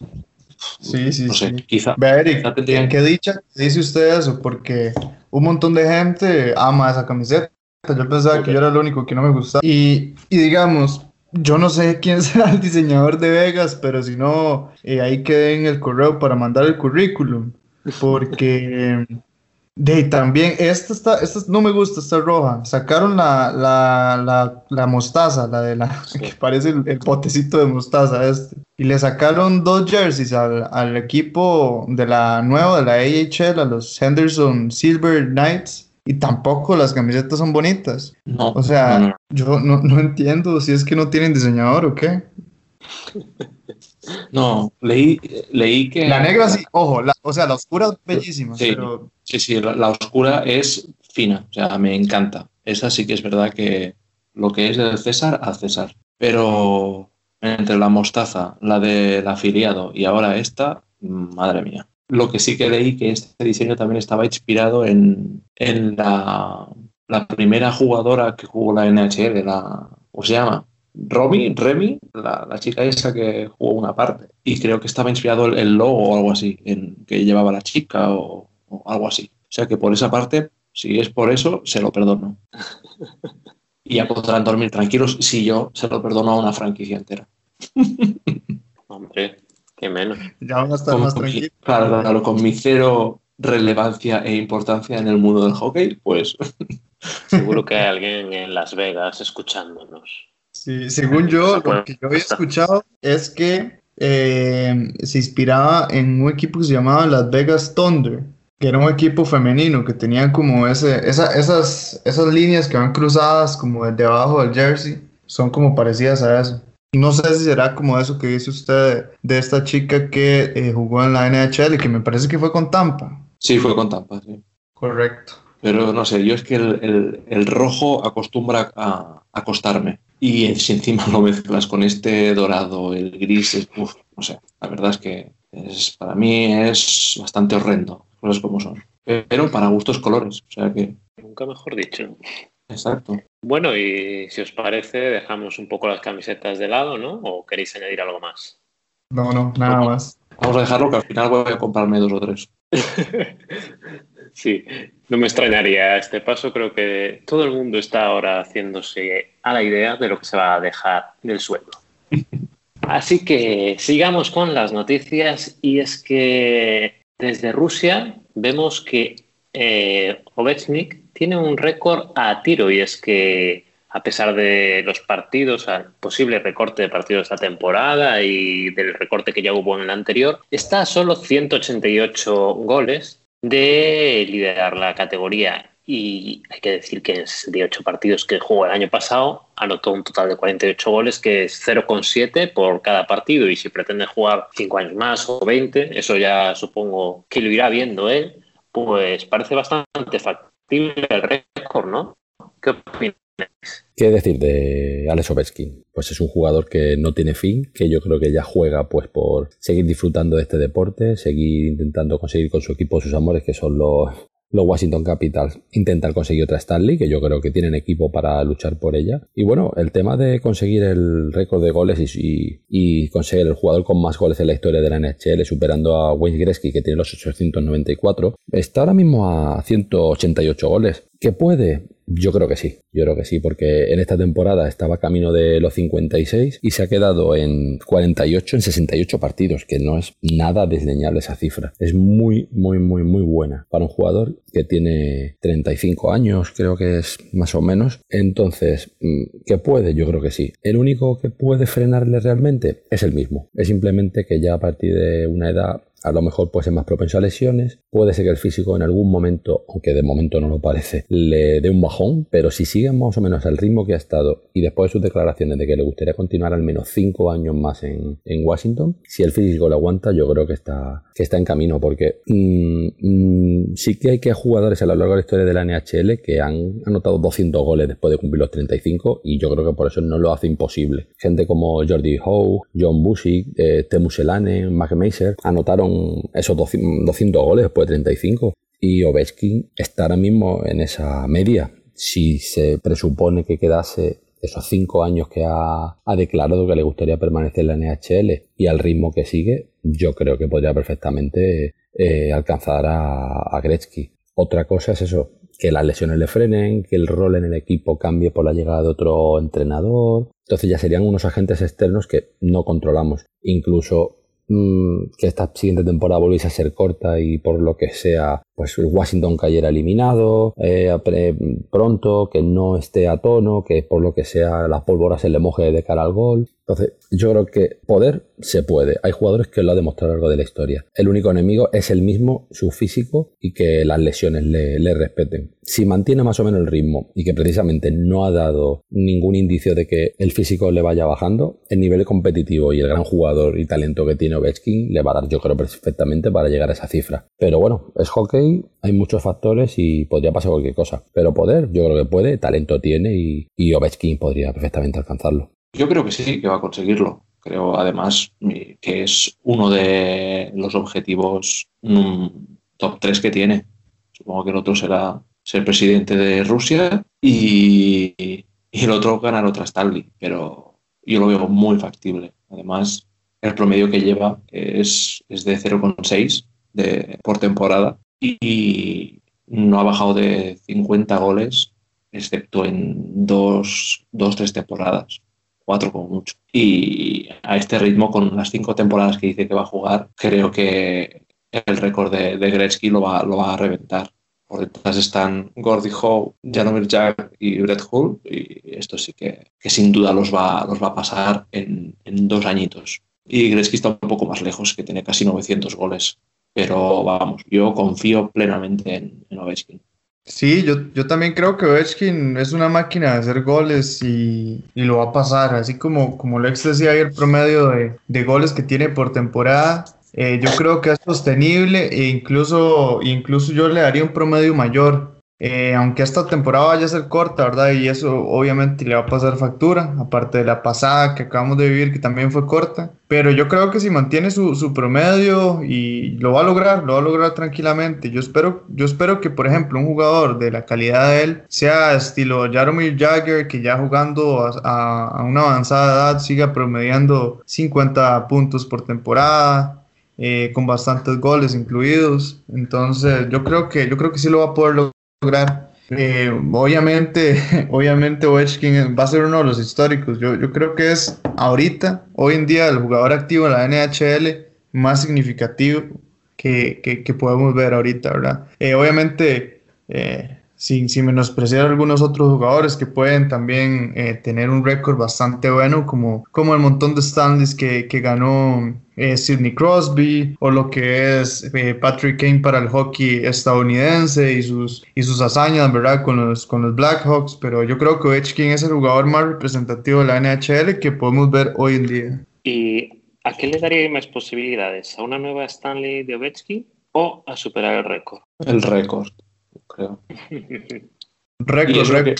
sí, sí, no sé, sí. Quizá. Eric, ¿qué dicha dice usted eso? Porque un montón de gente ama esa camiseta. Yo pensaba que yo era el único que no me gustaba. Y, y digamos, yo no sé quién será el diseñador de Vegas, pero si no, eh, ahí quedé en el correo para mandar el currículum. Porque de también, esta está, esta no me gusta, esta roja. Sacaron la, la, la, la mostaza, la de la que parece el, potecito de mostaza este. Y le sacaron dos jerseys al, al, equipo de la nueva, de la AHL, a los Henderson Silver Knights. Y tampoco las camisetas son bonitas. No, o sea, yo no, no entiendo si es que no tienen diseñador o qué. No, leí, leí que. La negra sí, ojo, o sea, la oscura es bellísima. Sí, sí, sí la, oscura es fina, o sea, me encanta. Esa sí que es verdad que lo que es del César, al César. Pero entre la mostaza, la del afiliado y ahora esta, madre mía. Lo que sí que leí que este diseño también estaba inspirado en, en la, la primera jugadora que jugó la NHL, la, ¿cómo se llama? Romy, Remy, la, chica esa que jugó una parte. Y creo que estaba inspirado el, logo o algo así, en que llevaba la chica o, algo así. O sea que por esa parte, si es por eso, se lo perdono. y ya podrán dormir tranquilos si yo se lo perdono a una franquicia entera. Hombre, qué menos. Ya van a estar más tranquilos. Claro, claro, con mi cero relevancia e importancia en el mundo del hockey, pues. Seguro que hay alguien en Las Vegas escuchándonos. Sí, según yo, lo que yo había escuchado es que eh, se inspiraba en un equipo que se llamaba Las Vegas Thunder, que era un equipo femenino que tenía como ese, esas, esas líneas que van cruzadas como desde abajo del jersey, son como parecidas a eso. No sé si será como eso que dice usted de esta chica que eh, jugó en la NHL, que me parece que fue con Tampa. Sí, fue con Tampa, sí. Correcto. Pero no sé, yo es que el, rojo acostumbra a acostarme. Y si encima lo mezclas con este dorado, el gris, es, no sé, la verdad es que es, para mí es bastante horrendo, cosas como son. Pero para gustos colores, o sea que... Nunca mejor dicho. Exacto. Bueno, y si os parece, dejamos un poco las camisetas de lado, ¿no? ¿O queréis añadir algo más? No, no, nada más. Vamos a dejarlo que al final voy a comprarme dos o tres. sí, no me extrañaría. Este paso creo que todo el mundo está ahora haciéndose a la idea de lo que se va a dejar del sueldo. Así que sigamos con las noticias y es que desde Rusia vemos que eh, Ovechnik tiene un récord a tiro y es que a pesar de los partidos, al posible recorte de partidos esta temporada y del recorte que ya hubo en el anterior, está a solo 188 goles de liderar la categoría. Y hay que decir que en 68 partidos que jugó el año pasado, anotó un total de 48 goles, que es 0,7 por cada partido. Y si pretende jugar 5 años más o 20, eso ya supongo que lo irá viendo él, pues parece bastante factible el récord, ¿no? ¿Qué opinas? ¿Qué decir de Alex Ovechkin? Pues es un jugador que no tiene fin, que yo creo que ya juega pues por seguir disfrutando de este deporte, seguir intentando conseguir con su equipo sus amores, que son los, los Washington Capitals intentar conseguir otra Stanley, que yo creo que tienen equipo para luchar por ella. Y bueno, el tema de conseguir el récord de goles y, y, conseguir el jugador con más goles en la historia de la NHL, superando a Wayne Gretzky, que tiene los 894, está ahora mismo a 188 goles. ¿Qué puede? Yo creo que sí, yo creo que sí, porque en esta temporada estaba camino de los 56 y se ha quedado en 48 en 68 partidos, que no es nada desdeñable esa cifra. Es muy, muy, muy, muy buena para un jugador que tiene 35 años, creo que es más o menos. Entonces, mm, ¿qué puede? Yo creo que sí. El único que puede frenarle realmente es el mismo. Es simplemente que ya a partir de una edad a lo mejor puede ser más propenso a lesiones, puede ser que el físico en algún momento, aunque de momento no lo parece, le dé un bajón, pero si sigue más o menos al ritmo que ha estado y después de sus declaraciones de que le gustaría continuar al menos 5 años más en, Washington, si el físico lo aguanta, yo creo que está, que está en camino, porque mm, mm, sí que hay que jugadores a lo largo de la historia de la NHL que han anotado 200 goles después de cumplir los 35 y yo creo que por eso no lo hace imposible. Gente como Jordi Howe, John Busick, eh, Teemu Selane, Mac anotaron esos 200 goles después de 35. Y Ovechkin está ahora mismo en esa media. Si se presupone que quedase esos cinco años que ha, declarado que le gustaría permanecer en la NHL y al ritmo que sigue, yo creo que podría perfectamente eh, alcanzar a, a, Gretzky. Otra cosa es eso, que las lesiones le frenen, que el rol en el equipo cambie por la llegada de otro entrenador. Entonces ya serían unos agentes externos que no controlamos. Incluso que esta siguiente temporada volviese a ser corta y por lo que sea, pues Washington cayera eliminado eh, pronto, que no esté a tono, que por lo que sea la pólvora se le moje de cara al gol. Entonces, yo creo que poder se puede. Hay jugadores que lo han demostrado a lo largo de la historia. El único enemigo es el mismo, su físico, y que las lesiones le, respeten. Si mantiene más o menos el ritmo y que precisamente no ha dado ningún indicio de que el físico le vaya bajando, el nivel competitivo y el gran jugador y talento que tiene Ovechkin le va a dar, yo creo, perfectamente para llegar a esa cifra. Pero bueno, es hockey, hay muchos factores y podría pasar cualquier cosa. Pero poder, yo creo que puede, talento tiene y, y Ovechkin podría perfectamente alcanzarlo. Yo creo que sí, que va a conseguirlo. Creo además que es uno de los objetivos mm, top 3 que tiene. Supongo que el otro será ser presidente de Rusia y, el otro ganar otra Stanley, pero yo lo veo muy factible. Además, el promedio que lleva es, es de 0,6 por temporada y no ha bajado de 50 goles, excepto en dos, dos tres temporadas cuatro como mucho. Y a este ritmo, con las cinco temporadas que dice que va a jugar, creo que el récord de, de Gretzky lo va, lo va a reventar. Por detrás están Gordy Howe, Janomir Jack y Brett Hull. Y esto sí que, sin duda los va, los va a pasar en, dos añitos. Y Gretzky está un poco más lejos, que tiene casi 900 goles. Pero vamos, yo confío plenamente en, en Ovechkin. Sí, yo, yo también creo que Ovechkin es una máquina de hacer goles y, lo va a pasar. Así como, como Lex decía el promedio de, goles que tiene por temporada, eh, yo creo que es sostenible e incluso, incluso yo le daría un promedio mayor. Eh, aunque esta temporada vaya a ser corta, ¿verdad? Y eso obviamente le va a pasar factura, aparte de la pasada que acabamos de vivir, que también fue corta. Pero yo creo que si mantiene su, su promedio y lo va a lograr, lo va a lograr tranquilamente. Yo espero, yo espero que, por ejemplo, un jugador de la calidad de él sea estilo Jaromir Jagger, que ya jugando a, a una avanzada edad siga promediando 50 puntos por temporada. Eh, con bastantes goles incluidos. Entonces, yo creo que yo creo que sí lo va a poder lograr. Eh, obviamente, obviamente Ovechkin va a ser uno de los históricos. Yo, yo creo que es ahorita, hoy en día, el jugador activo en la NHL más significativo que, que, podemos ver ahorita, ¿verdad? Eh, obviamente, eh, sin, sin, menospreciar a algunos otros jugadores que pueden también tener un récord bastante bueno, como, como el montón de Stanleys que, que ganó eh, Sidney Crosby o lo que es eh, Patrick Kane para el hockey estadounidense y sus, y sus hazañas, ¿verdad? Con los, con los Blackhawks, pero yo creo que Ovechkin es el jugador más representativo de la NHL que podemos ver hoy en día. ¿Y a qué le daría más posibilidades? ¿A una nueva Stanley de Ovechkin o a superar el récord? El récord, creo. récord, récord.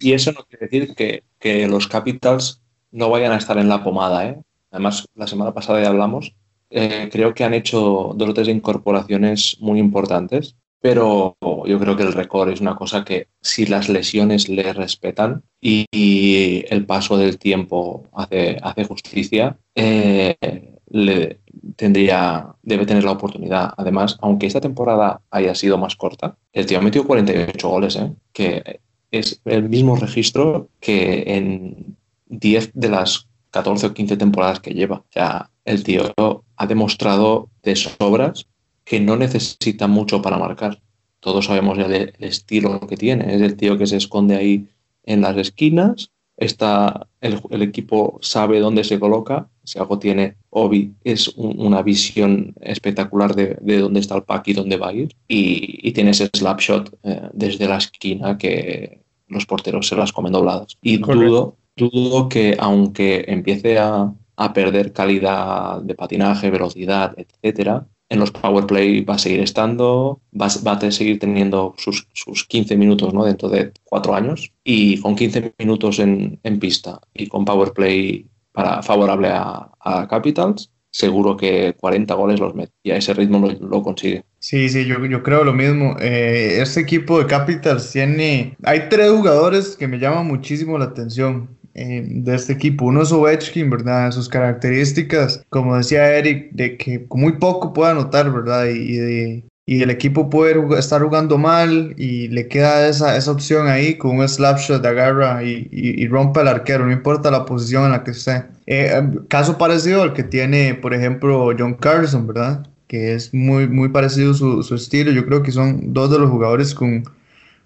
y eso no quiere decir que, que los Capitals no vayan a estar en la pomada, ¿eh? además la semana pasada ya hablamos, eh, creo que han hecho dos o tres incorporaciones muy importantes, pero yo creo que el récord es una cosa que si las lesiones le respetan y, el paso del tiempo hace, hace justicia, eh, le tendría, debe tener la oportunidad. Además, aunque esta temporada haya sido más corta, el tío ha metido 48 goles, ¿eh? que es el mismo registro que en 10 de las 14 o 15 temporadas que lleva. O sea, el tío ha demostrado de sobras que no necesita mucho para marcar. Todos sabemos el, estilo que tiene. Es el tío que se esconde ahí en las esquinas. Está, el, equipo sabe dónde se coloca. Si algo tiene Obi, es una visión espectacular de, dónde está el pack y dónde va a ir. Y, tiene ese slapshot eh, desde la esquina que los porteros se las comen dobladas. Y dudo dudo que aunque empiece a, perder calidad de patinaje, velocidad, etcétera, en los power play va a seguir estando, va, a seguir teniendo sus, 15 minutos ¿no? dentro de cuatro años y con 15 minutos en, pista y con power play para, favorable a, Capitals, seguro que 40 goles los mete y a ese ritmo lo, consigue. Sí, sí, yo, yo, creo lo mismo. Eh, este equipo de Capitals tiene... Hay tres jugadores que me llaman muchísimo la atención. Eh, de este equipo. Uno es Ovechkin, ¿verdad? Sus características, como decía Eric, de que muy poco puede anotar, ¿verdad? Y, y el equipo puede estar jugando mal y le queda esa, esa opción ahí con un slapshot de agarra y, y, rompe al arquero, no importa la posición en la que esté. Eh, caso parecido al que tiene, por ejemplo, John Carlson, ¿verdad? Que es muy, muy parecido su, su estilo. Yo creo que son dos de los jugadores con,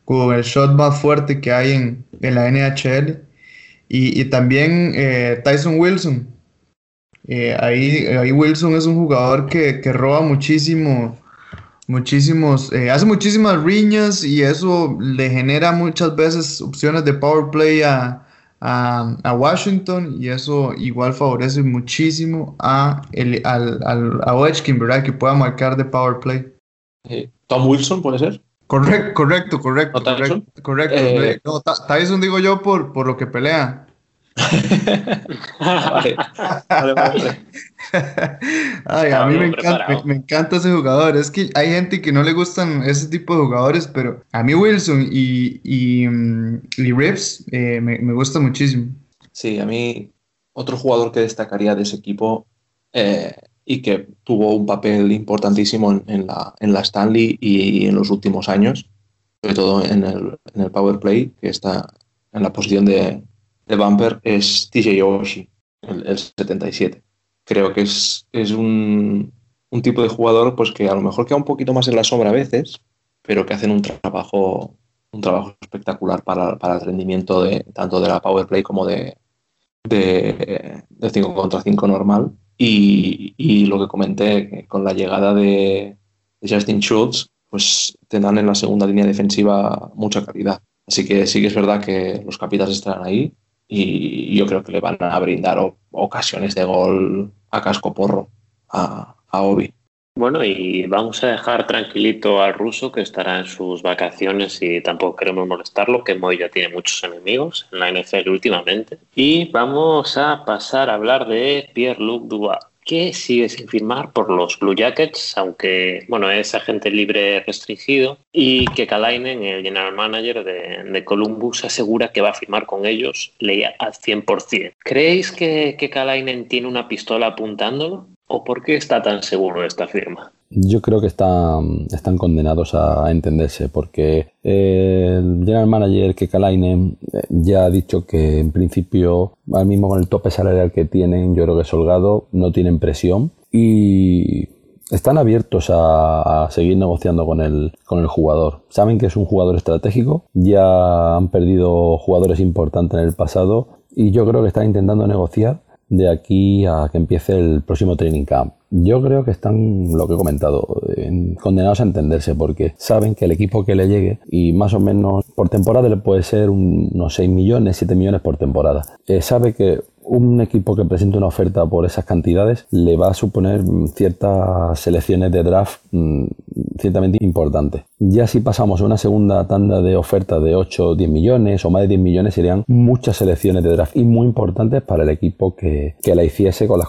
con el shot más fuerte que hay en, en la NHL. Y, también eh, Tyson Wilson. Eh, ahí, ahí, Wilson es un jugador que, roba muchísimo, muchísimos, eh, hace muchísimas riñas y eso le genera muchas veces opciones de power play a, a, Washington y eso igual favorece muchísimo a, el, al, al, a Ovechkin, ¿verdad? Que pueda marcar de power play. Tom Wilson puede ser. Correcto, correcto, correcto. correcto, correcto. Eh, Tyson digo yo por, por lo que pelea. vale, Ay, a mí me encanta, me, encanta, ese jugador. Es que hay gente que no le gustan ese tipo de jugadores, pero a mí Wilson y, y, mm, Rips eh, me, me, gusta muchísimo. Sí, a mí otro jugador que destacaría de ese equipo eh, y que tuvo un papel importantísimo en, la, en la Stanley y en los últimos años, sobre todo en el, en el power play, que está en la posición de, de bumper, es TJ Oshie, el, 77. Creo que es, es un, un, tipo de jugador pues que a lo mejor queda un poquito más en la sombra a veces, pero que hacen un trabajo, un trabajo espectacular para, para el rendimiento de, tanto de la Power Play como de, de, 5 contra 5 normal. Y, lo que comenté, con la llegada de, Justin Schultz, pues tendrán en la segunda línea defensiva mucha calidad. Así que sí que es verdad que los capitales estarán ahí y yo creo que le van a brindar ocasiones de gol a casco porro a, a Obi. Bueno, y vamos a dejar tranquilito al ruso que estará en sus vacaciones y tampoco queremos molestarlo, que Moy ya tiene muchos enemigos en la NFL últimamente. Y vamos a pasar a hablar de Pierre-Luc Dubois que sigue sin firmar por los Blue Jackets, aunque bueno, es agente libre restringido, y que Kalainen, el general manager de, Columbus, asegura que va a firmar con ellos leía al 100%. ¿Creéis que Kalainen tiene una pistola apuntándolo? ¿O por qué está tan seguro esta firma? Yo creo que están, están condenados a entenderse porque el general manager Kekalainen eh, ya ha dicho que en principio, al mismo con el tope salarial que tienen, yo creo que Solgado no tienen presión y están abiertos a, seguir negociando con el, con el jugador. Saben que es un jugador estratégico, ya han perdido jugadores importantes en el pasado y yo creo que están intentando negociar de aquí a que empiece el próximo training camp. Yo creo que están, lo que he comentado, condenados a entenderse porque saben que el equipo que le llegue, y más o menos por temporada le puede ser unos 6 millones, 7 millones por temporada, eh, sabe que un equipo que presente una oferta por esas cantidades le va a suponer ciertas selecciones de draft mm, ciertamente importantes. Ya si pasamos a una segunda tanda de ofertas de 8 o 10 millones o más de 10 millones serían muchas selecciones de draft y muy importantes para el equipo que, la hiciese con las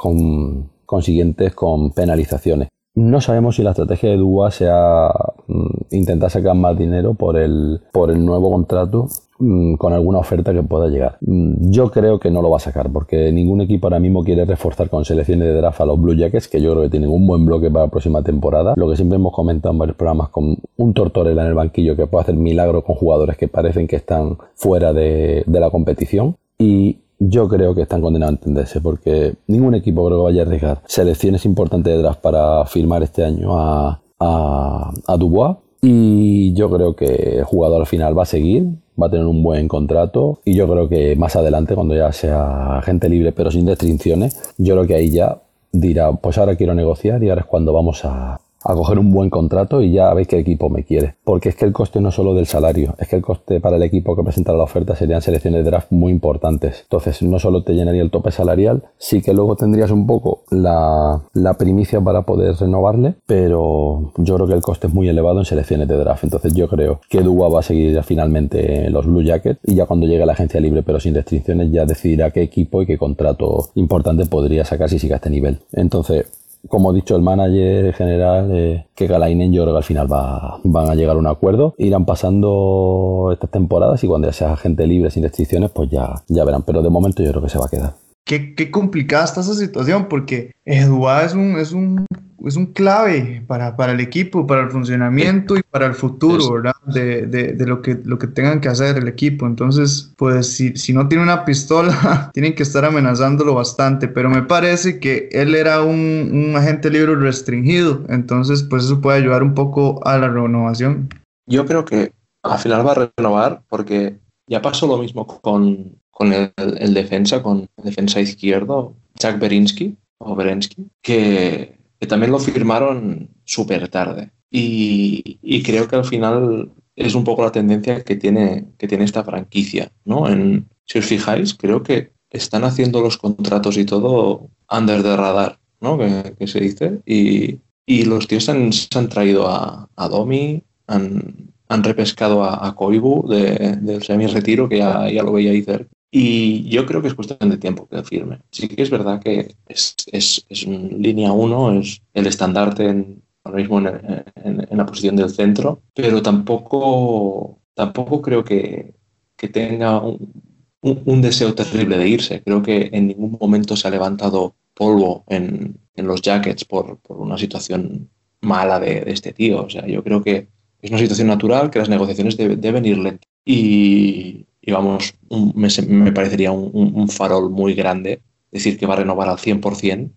consiguientes con penalizaciones. No sabemos si la estrategia de Dua sea mm, intentar sacar más dinero por el, por el nuevo contrato mm, con alguna oferta que pueda llegar. Mm, yo creo que no lo va a sacar porque ningún equipo ahora mismo quiere reforzar con selecciones de draft a los Blue Jackets, que yo creo que tienen un buen bloque para la próxima temporada. Lo que siempre hemos comentado en varios programas con un Tortorella en el banquillo que puede hacer milagro con jugadores que parecen que están fuera de, de la competición. Y yo creo que están condenados a entenderse porque ningún equipo creo que vaya a arriesgar selecciones importantes de draft para firmar este año a, a, Dubois y yo creo que el jugador al final va a seguir, va a tener un buen contrato y yo creo que más adelante cuando ya sea gente libre pero sin restricciones, yo creo que ahí ya dirá pues ahora quiero negociar y ahora es cuando vamos a, a coger un buen contrato y ya veis qué equipo me quiere. Porque es que el coste no es solo del salario, es que el coste para el equipo que presentara la oferta serían selecciones de draft muy importantes. Entonces no solo te llenaría el tope salarial, sí que luego tendrías un poco la, la primicia para poder renovarle, pero yo creo que el coste es muy elevado en selecciones de draft. Entonces yo creo que Dua va a seguir finalmente en los Blue Jackets y ya cuando llegue a la agencia libre pero sin restricciones ya decidirá qué equipo y qué contrato importante podría sacar si sigue a este nivel. Entonces como ha dicho el manager general, eh, que Galainen yo creo que al final va, van a llegar a un acuerdo. Irán pasando estas temporadas y cuando ya sea gente libre sin restricciones, pues ya, ya verán. Pero de momento yo creo que se va a quedar. Qué, qué complicada está esa situación porque Eduard es un, es un es un clave para, para, el equipo, para el funcionamiento y para el futuro, ¿verdad? De, de, de, lo, que, lo que tengan que hacer el equipo. Entonces, pues si, si, no tiene una pistola, tienen que estar amenazándolo bastante. Pero me parece que él era un, un agente libre restringido. Entonces, pues eso puede ayudar un poco a la renovación. Yo creo que al final va a renovar porque ya pasó lo mismo con, con el, el defensa, con el defensa izquierdo, Jack Berinsky, o Berensky, que que también lo firmaron súper tarde. Y, creo que al final es un poco la tendencia que tiene, que tiene esta franquicia, ¿no? En, si os fijáis, creo que están haciendo los contratos y todo under the radar, ¿no? Que, se dice. Y, los tíos han, se han traído a, Domi, han, han repescado a, a Koibu del semi-retiro, que ya, ya, lo veía ahí cerca. Y yo creo que es cuestión de tiempo que firme. Sí que es verdad que es, es, es línea uno, es el estandarte en, ahora mismo en, en, la posición del centro, pero tampoco, tampoco creo que, que tenga un, un, deseo terrible de irse. Creo que en ningún momento se ha levantado polvo en, en los jackets por, por, una situación mala de, de, este tío. O sea, yo creo que es una situación natural, que las negociaciones deben ir lentas. Y, y vamos, me, parecería un, farol muy grande decir que va a renovar al 100%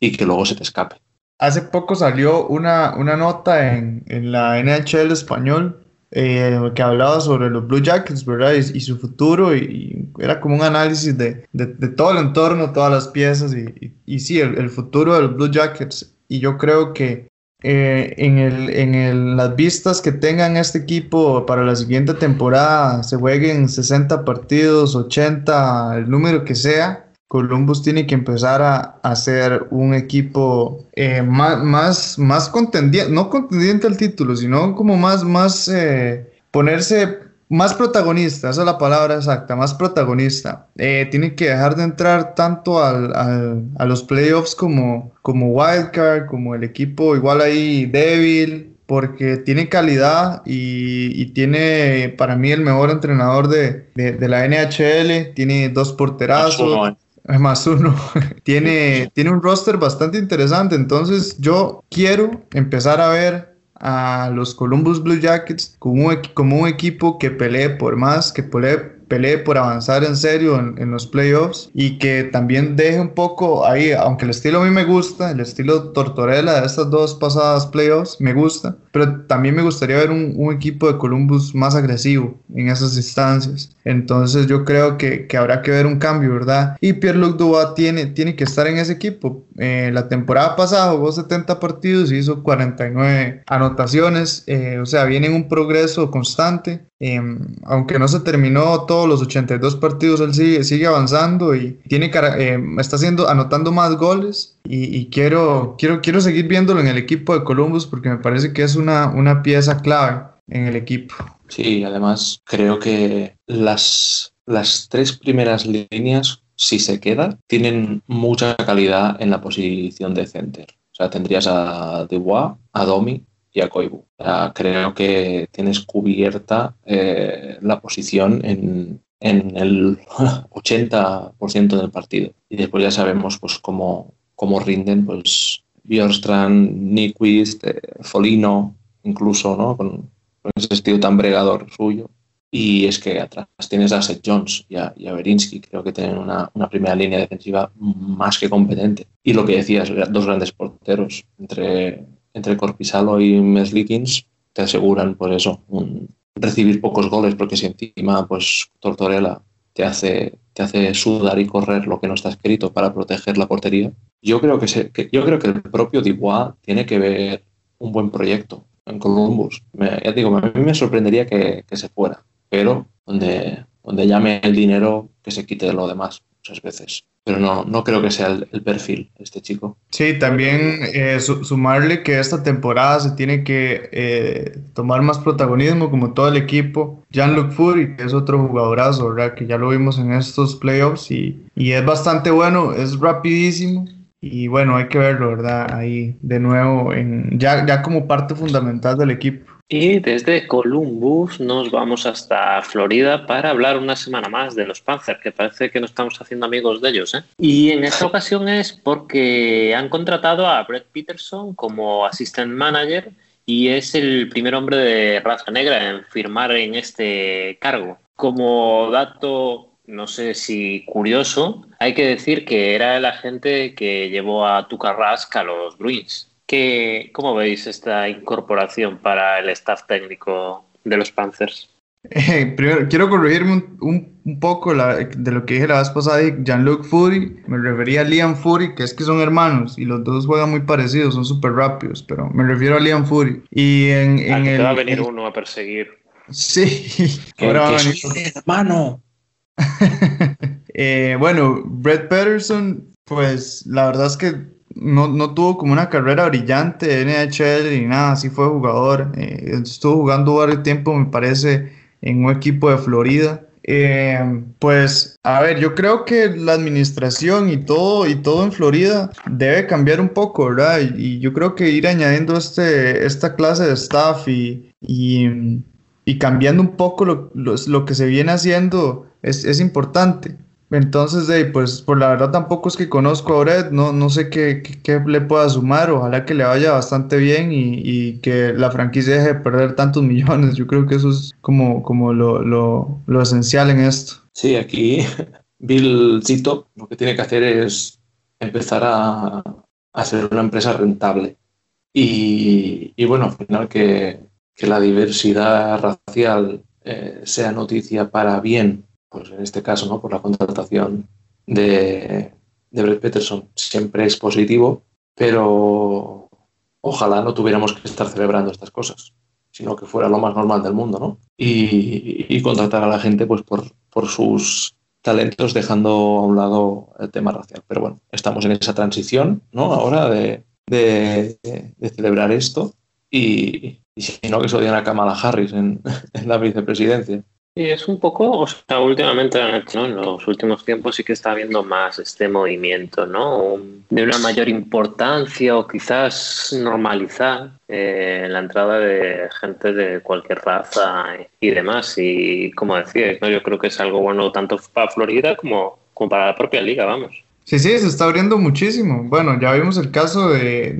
y que luego se te escape. hace poco salió una, una nota en, en la NHL español eh, que hablaba sobre los Blue Jackets, ¿verdad? Y, su futuro, y, era como un análisis de, de, todo el entorno, todas las piezas, y, y sí, el, el, futuro de los Blue Jackets. Y yo creo que eh, en, el, en el, las vistas que tengan este equipo para la siguiente temporada, se jueguen 60 partidos, 80, el número que sea, Columbus tiene que empezar a, hacer un equipo eh, más, más, más contendiente, no contendiente al título, sino como más, más eh, ponerse más protagonista, esa es la palabra exacta, más protagonista. Eh, tiene que dejar de entrar tanto al, a los playoffs como, como wildcard, como el equipo igual ahí débil, porque tiene calidad y, tiene para mí el mejor entrenador de, de, la NHL, tiene dos porterazos más uno. tiene, tiene un roster bastante interesante. Entonces, yo quiero empezar a ver a los Columbus Blue Jackets como un, equipo que pelee por más, que pelee, pelee por avanzar en serio en, los playoffs y que también deje un poco ahí, aunque el estilo a mí me gusta, el estilo Tortorella de estas dos pasadas playoffs me gusta, pero también me gustaría ver un, equipo de Columbus más agresivo en esas instancias. Entonces yo creo que, habrá que ver un cambio, ¿verdad? Y Pierre-Luc Dubois tiene, tiene que estar en ese equipo. Eh, la temporada pasada jugó 70 partidos y hizo 49 anotaciones, eh, o sea, viene en un progreso constante. Em, aunque no se terminó todos los 82 partidos, él sigue, sigue avanzando y tiene, em, está haciendo, anotando más goles y, quiero, quiero, quiero seguir viéndolo en el equipo de Columbus porque me parece que es una, una pieza clave en el equipo. Sí, además creo que las, las tres primeras líneas, si se queda, tienen mucha calidad en la posición de center. O sea, tendrías a Dubois, a Domi y a Koibu. creo que tienes cubierta eh, la posición en, el 80% del partido. Y después ya sabemos pues, cómo, cómo rinden pues, Bjorstrand, Nyquist, eh, Folino, incluso ¿no? con, ese estilo tan bregador suyo. Y es que atrás tienes a Seth Jones y a, y Berinsky. Creo que tienen una, una, primera línea defensiva más que competente. Y lo que decías, dos grandes porteros entre entre Corpisalo y Meslikins te aseguran, pues eso, recibir pocos goles, porque si encima, pues Tortorella te hace, te hace sudar y correr lo que no está escrito para proteger la portería. Yo creo que, se, yo creo que el propio Dubois tiene que ver un buen proyecto en Columbus. ya digo, a mí me sorprendería que, que se fuera, pero donde, donde llame el dinero, que se quite de lo demás muchas veces pero no, no creo que sea el, perfil este chico. Sí, también eh, sumarle que esta temporada se tiene que eh, tomar más protagonismo como todo el equipo. Jean-Luc Fury, es otro jugadorazo, ¿verdad? Que ya lo vimos en estos playoffs y, y es bastante bueno, es rapidísimo. Y bueno, hay que verlo, ¿verdad? Ahí de nuevo, en, ya, ya como parte fundamental del equipo. Y desde Columbus nos vamos hasta Florida para hablar una semana más de los Panthers, que parece que no estamos haciendo amigos de ellos. ¿eh? Y en esta ocasión es porque han contratado a Brett Peterson como assistant manager y es el primer hombre de raza negra en firmar en este cargo. Como dato, no sé si curioso, hay que decir que era el agente que llevó a Tuca Rask a los Bruins. ¿Cómo veis esta incorporación para el staff técnico de los Panthers? Eh, primero, quiero corregirme un, poco de lo que dije la vez pasada de Jean-Luc Fury. Me refería a Liam Fury, que es que son hermanos y los dos juegan muy parecidos, son súper rápidos, pero me refiero a Liam Fury. Y en, ah, en el, va a venir uno a perseguir. Sí, ahora va a venir. hermano! eh, bueno, Brett Patterson, pues la verdad es que no, no, tuvo como una carrera brillante en NHL ni nada, así fue jugador. Eh, estuvo jugando varios tiempo, me parece, en un equipo de Florida. Eh, pues, a ver, yo creo que la administración y todo, y todo en Florida debe cambiar un poco, ¿verdad? Y, yo creo que ir añadiendo este, esta clase de staff y, y, cambiando un poco lo, lo, que se viene haciendo es, es importante. Entonces, pues por la verdad tampoco es que conozco a Ored, no, no sé qué, le pueda sumar, ojalá que le vaya bastante bien y, que la franquicia deje de perder tantos millones, yo creo que eso es como, como lo, lo, esencial en esto. Sí, aquí Bill Zito lo que tiene que hacer es empezar a, ser una empresa rentable. Y, bueno, al final que, la diversidad racial eh, sea noticia para bien, pues en este caso, ¿no? Por la contratación de, de Brett Peterson siempre es positivo, pero ojalá no tuviéramos que estar celebrando estas cosas, sino que fuera lo más normal del mundo, ¿no? Y, contratar a la gente pues por, por sus talentos dejando a un lado el tema racial. Pero bueno, estamos en esa transición, ¿no? Ahora de, de, celebrar esto y, si no, que se odian a Kamala Harris en, la vicepresidencia. Y es un poco, o sea, últimamente, en los últimos tiempos sí que está habiendo más este movimiento, ¿no? De una mayor importancia o quizás normalizar eh, la entrada de gente de cualquier raza y demás. Y como decíais, ¿no? Yo creo que es algo bueno tanto para Florida como, como para la propia liga, vamos. Sí, sí, se está abriendo muchísimo. Bueno, ya vimos el caso de,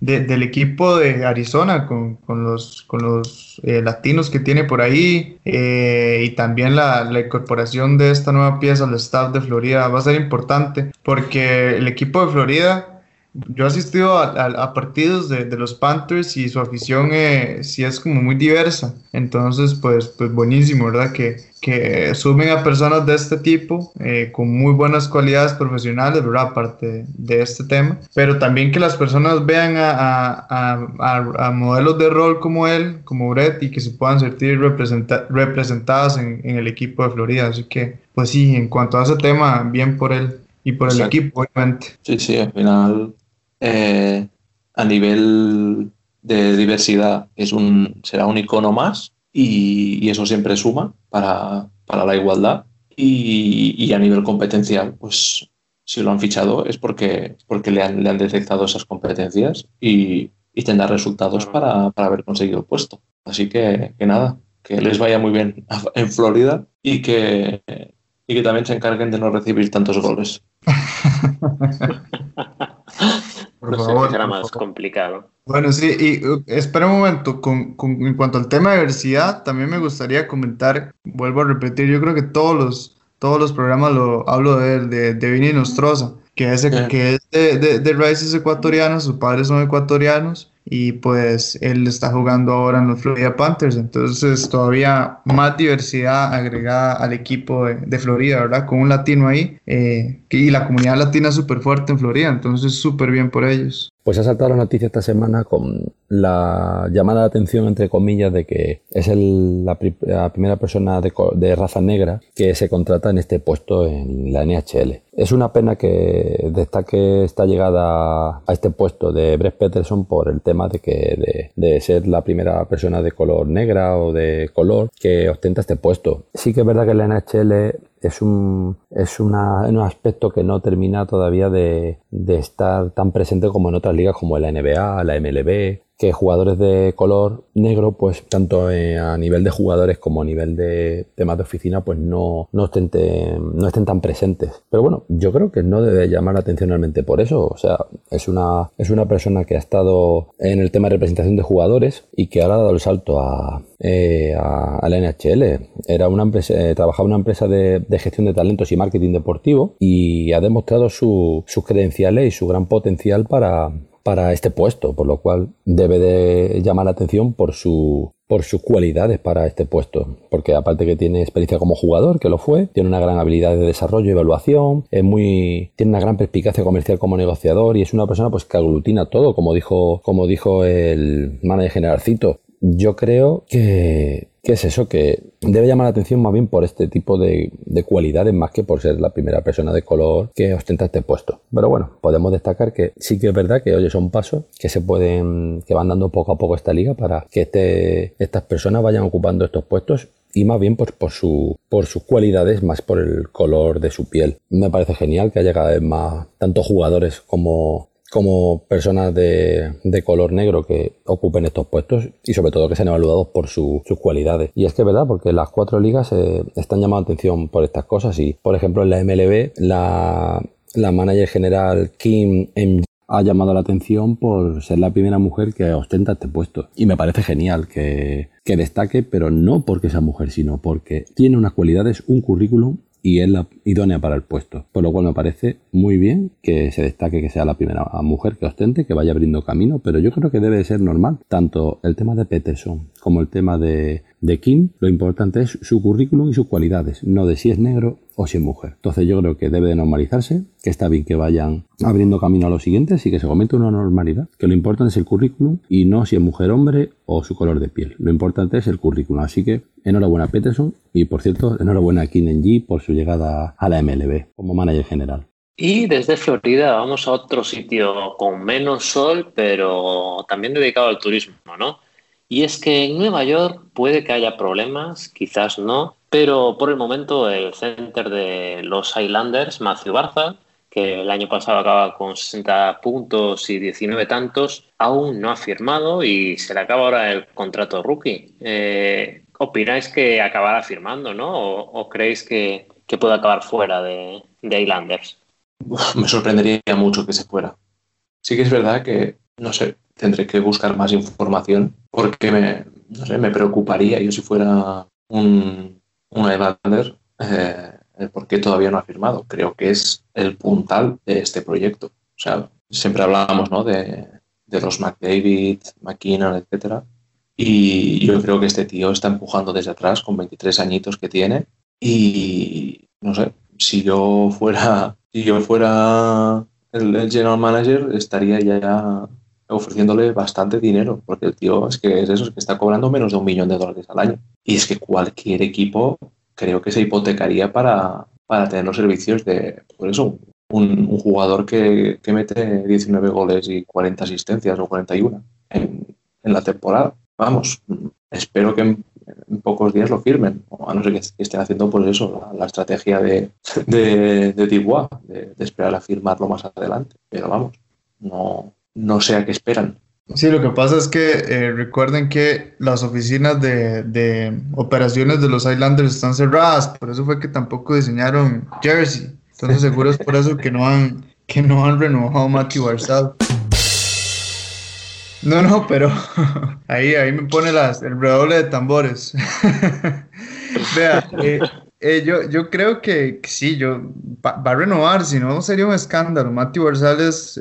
del equipo de Arizona con, con los, con los eh, latinos que tiene por ahí eh, y también la, la, incorporación de esta nueva pieza al staff de Florida va a ser importante porque el equipo de Florida yo he asistido a, partidos de, los Panthers y su afición eh, sí es como muy diversa. Entonces, pues, pues buenísimo, ¿verdad? Que, que sumen a personas de este tipo eh, con muy buenas cualidades profesionales, ¿verdad? Aparte de este tema. Pero también que las personas vean a, a, modelos de rol como él, como Brett, y que se puedan sentir representadas en, en, el equipo de Florida. Así que, pues sí, en cuanto a ese tema, bien por él y por el equipo, obviamente. Sí, sí, al final eh, a nivel de diversidad es un, será un icono más y, eso siempre suma para, la igualdad. Y, a nivel competencial, pues si lo han fichado es porque, porque le, han, le han detectado esas competencias y, tendrá resultados para, haber conseguido el puesto. Así que, que, nada, que les vaya muy bien en Florida y que, y que también se encarguen de no recibir tantos goles. Por favor, será más complicado. Bueno, sí, y uh, espera un momento, con, con, en cuanto al tema de diversidad, también me gustaría comentar, vuelvo a repetir, yo creo que todos los, todos los programas lo hablo de de, de Vini Nostroza, que es, que es de, de, de raíces ecuatorianas, sus padres son ecuatorianos, y pues él está jugando ahora en los Florida Panthers, entonces todavía más diversidad agregada al equipo de, Florida, ¿verdad? Con un latino ahí eh, y la comunidad latina súper fuerte en Florida, entonces súper bien por ellos. Pues ha saltado la noticia esta semana con la llamada de atención, entre comillas, de que es la, primera persona de, raza negra que se contrata en este puesto en la NHL. Es una pena que destaque esta llegada a este puesto de Brett Peterson por el tema de que de, ser la primera persona de color negra o de color que ostenta este puesto. Sí que es verdad que la NHL es un, es una, un aspecto que no termina todavía de, de, estar tan presente como en otras ligas como la NBA, la MLB, que jugadores de color negro, pues tanto eh, a nivel de jugadores como a nivel de temas de oficina, pues no, no, estén, tan presentes. Pero bueno, yo creo que no debe llamar la atención realmente por eso. O sea, es una, es una persona que ha estado en el tema de representación de jugadores y que ahora ha dado el salto a, eh, la NHL. Era una empresa, eh, trabajaba en una empresa de, gestión de talentos y marketing deportivo y ha demostrado su, sus credenciales y su gran potencial para, para este puesto, por lo cual debe de llamar la atención por su por sus cualidades para este puesto, porque aparte que tiene experiencia como jugador, que lo fue, tiene una gran habilidad de desarrollo y evaluación, es muy tiene una gran perspicacia comercial como negociador y es una persona pues que aglutina todo, como dijo como dijo el manager generalcito. Yo creo que ¿Qué es eso? Que debe llamar la atención más bien por este tipo de, cualidades más que por ser la primera persona de color que ostenta este puesto. Pero bueno, podemos destacar que sí que es verdad que oye, son pasos que se pueden, que van dando poco a poco esta liga para que este, estas personas vayan ocupando estos puestos y más bien por, por, su, por sus cualidades, más por el color de su piel. Me parece genial que haya cada vez más tanto jugadores como como personas de, color negro que ocupen estos puestos y sobre todo que sean evaluados por sus cualidades. Y es que es verdad, porque las cuatro ligas eh, están llamando atención por estas cosas y, por ejemplo, en la MLB, la, la manager general Kim M ha llamado la atención por ser la primera mujer que ostenta este puesto. Y me parece genial que, que destaque, pero no porque sea mujer, sino porque tiene unas cualidades, un currículum y es la idónea para el puesto. Por lo cual me parece muy bien que se destaque que sea la primera mujer que ostente, que vaya abriendo camino, pero yo creo que debe ser normal. Tanto el tema de Peterson como el tema de, de Kim, lo importante es su currículum y sus cualidades, no de si es negro o si es mujer. Entonces yo creo que debe de normalizarse, que está bien que vayan abriendo camino a los siguientes y que se comente una normalidad, que lo importante es el currículum y no si es mujer, hombre o su color de piel. Lo importante es el currículum. Así que enhorabuena a Peterson y por cierto, enhorabuena a Kim G por su llegada a la MLB como manager general. Y desde Florida vamos a otro sitio con menos sol, pero también dedicado al turismo, ¿no? Y es que en Nueva York puede que haya problemas, quizás no, pero por el momento el center de los Highlanders, Matthew Barza, que el año pasado acaba con 60 puntos y 19 tantos, aún no ha firmado y se le acaba ahora el contrato rookie. Eh, ¿Opináis que acabará firmando, no? ¿O, creéis que, que, puede acabar fuera de, de Highlanders? me sorprendería mucho que se fuera. Sí que es verdad que, no sé, tendré que buscar más información porque me, no sé, me preocuparía yo si fuera un, un Evander eh, por qué todavía no ha firmado. Creo que es el puntal de este proyecto. O sea, siempre hablábamos ¿no? de, de los McDavid, McKinnon, etcétera. Y yo creo que este tío está empujando desde atrás con 23 añitos que tiene. Y no sé, si yo fuera, si yo fuera el general manager, estaría ya ofreciéndole bastante dinero, porque el tío es que es eso, es que está cobrando menos de un millón de dólares al año. Y es que cualquier equipo creo que se hipotecaría para, para tener los servicios de, por eso, un, jugador que, mete 19 goles y 40 asistencias o 41 en, en la temporada. Vamos, espero que en, pocos días lo firmen, a no ser que estén haciendo pues eso, la, estrategia de, de, de de, de esperar a firmarlo más adelante. Pero vamos, no, no sé a qué esperan. Sí, lo que pasa es que eh, recuerden que las oficinas de, de, operaciones de los Islanders están cerradas, por eso fue que tampoco diseñaron Jersey. Entonces seguro es por eso que no han, que no han renovado Matthew Barzal. No, no, pero ahí, ahí me pone las, el redoble de tambores. Vea, eh, eh, yo, yo creo que, sí, yo, va, a renovar, si no sería un escándalo. Matthew Barzal es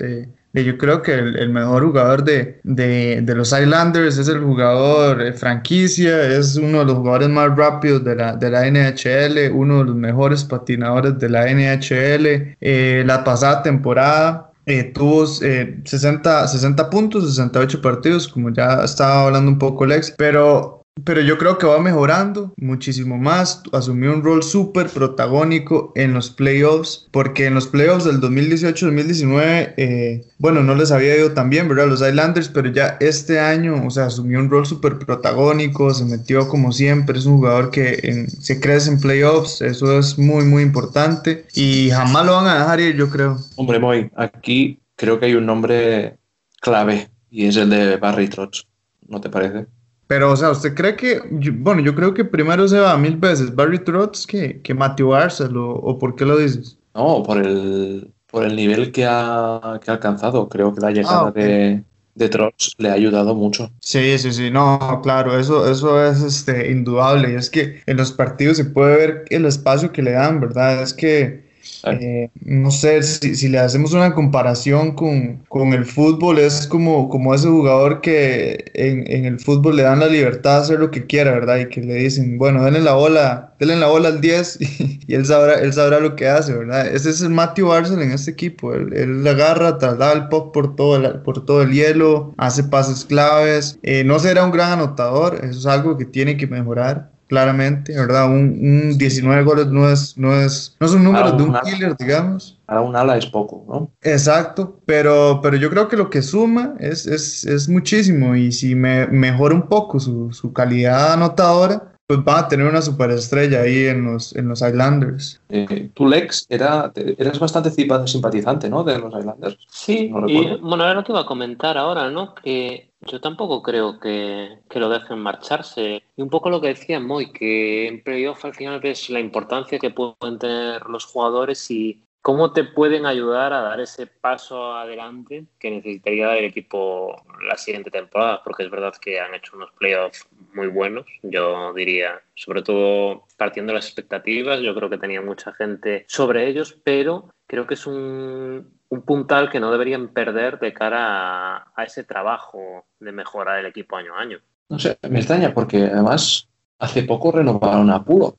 yo creo que el, mejor jugador de, los Islanders es el jugador eh, franquicia, es uno de los jugadores más rápidos de la, de la NHL, uno de los mejores patinadores de la NHL. Eh, la pasada temporada eh, tuvo 60, 60 puntos, 68 partidos, como ya estaba hablando un poco Lex, pero pero yo creo que va mejorando muchísimo más. Asumió un rol súper protagónico en los playoffs, porque en los playoffs del 2018-2019, eh, bueno, no les había ido tan bien, ¿verdad? Los Islanders, pero ya este año, o sea, asumió un rol súper protagónico, se metió como siempre, es un jugador que se crece en playoffs, eso es muy, muy importante y jamás lo van a dejar ir, yo creo. Hombre, Moy, aquí creo que hay un nombre clave y es el de Barry Trotz, ¿no te parece? Pero, o sea, ¿usted cree que, bueno, yo creo que primero se va mil veces Barry Trotz que, que Matthew Arcel, o, por qué lo dices? No, por el, por el nivel que ha, que ha alcanzado. Creo que la llegada ah, de, de Trotz le ha ayudado mucho. Sí, sí, sí, no, claro, eso, eso es este, indudable. Y es que en los partidos se puede ver el espacio que le dan, ¿verdad? Es que eh, no sé, si, le hacemos una comparación con, el fútbol, es como, como ese jugador que en, el fútbol le dan la libertad de hacer lo que quiera, ¿verdad? Y que le dicen, bueno, denle la bola, denle la bola al 10 y, él, sabrá, él sabrá lo que hace, ¿verdad? Ese es el Matthew Arcel en este equipo. Él, agarra, traslada el puck por todo el, por todo el hielo, hace pases claves. Eh, no será un gran anotador, eso es algo que tiene que mejorar claramente, ¿verdad? Un, 19 goles no es, no es, no son números de un killer, digamos. Para un ala es poco, ¿no? Exacto, pero, pero yo creo que lo que suma es, es, es muchísimo y si me mejora un poco su, su calidad anotadora, pues van a tener una superestrella ahí en los, en los Islanders. Eh, tú, Lex, era, eras bastante simpatizante, ¿no? De los Islanders. Sí, y bueno, era lo que iba a comentar ahora, ¿no? Que yo tampoco creo que, que, lo dejen marcharse. Y un poco lo que decía Moy, que en playoff al final ves la importancia que pueden tener los jugadores y cómo te pueden ayudar a dar ese paso adelante que necesitaría el equipo la siguiente temporada, porque es verdad que han hecho unos playoffs muy buenos, yo diría, sobre todo partiendo de las expectativas, yo creo que tenía mucha gente sobre ellos, pero creo que es un, puntal que no deberían perder de cara a, ese trabajo de mejora del equipo año a año. No sé, me extraña porque además hace poco renovaron a Puro,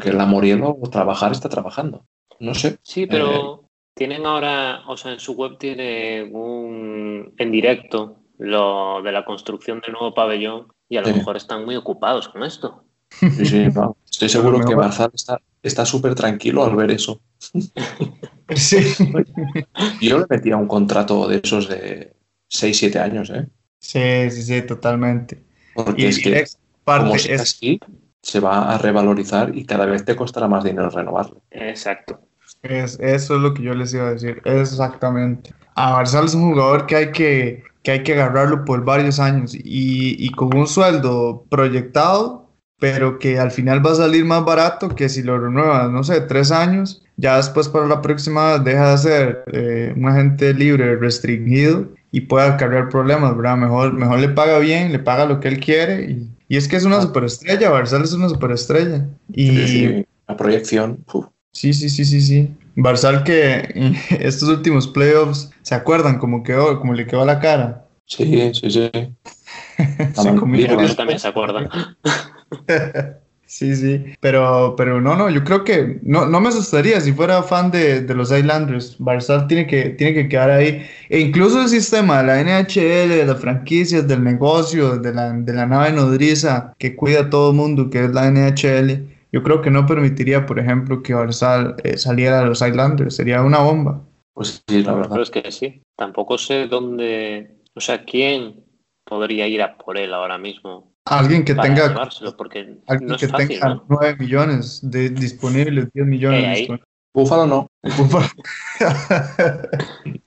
que la Morielo trabajar está trabajando. No sé. Sí, pero eh, tienen ahora, o sea, en su web tiene un en directo lo de la construcción del nuevo pabellón y a lo mejor están muy ocupados con esto. Sí, sí, Estoy seguro que Barzal está súper tranquilo al ver eso. sí. Yo le metía un contrato de esos de 6, 7 años, ¿eh? Sí, sí, sí, totalmente. Porque es que como es... así, se va a revalorizar y cada vez te costará más dinero renovarlo. Exacto. Es, eso es lo que yo les iba a decir, exactamente. A Barzal es un jugador que hay que, que hay que agarrarlo por varios años y, y, con un sueldo proyectado, pero que al final va a salir más barato que si lo renuevas, no sé, tres años, ya después para la próxima deja de ser eh, un agente libre restringido y puede acarrear problemas, ¿verdad? Mejor, mejor le paga bien, le paga lo que él quiere y, y es que es una ah. superestrella, Barzal es una superestrella. Y la proyección. Sí, sí, sí, sí, sí. Barzal que estos últimos playoffs, ¿se acuerdan cómo quedó, cómo le quedó la cara? Sí, sí, sí. sí también se acuerdan. sí, sí. Pero, pero no, no, yo creo que no, no me asustaría si fuera fan de, de, los Islanders. Barzal tiene que, tiene que quedar ahí. E incluso el sistema de la NHL, de las franquicias, del negocio, de la, de la nave nodriza que cuida a todo el mundo, que es la NHL yo creo que no permitiría, por ejemplo, que Barzal eh, saliera a los Islanders. Sería una bomba. Pues sí, la verdad. Pero es que sí. Tampoco sé dónde. O sea, quién podría ir a por él ahora mismo. Alguien que tenga. Porque alguien que tenga 9 millones de disponibles, 10 millones. Búfalo no. Búfalo.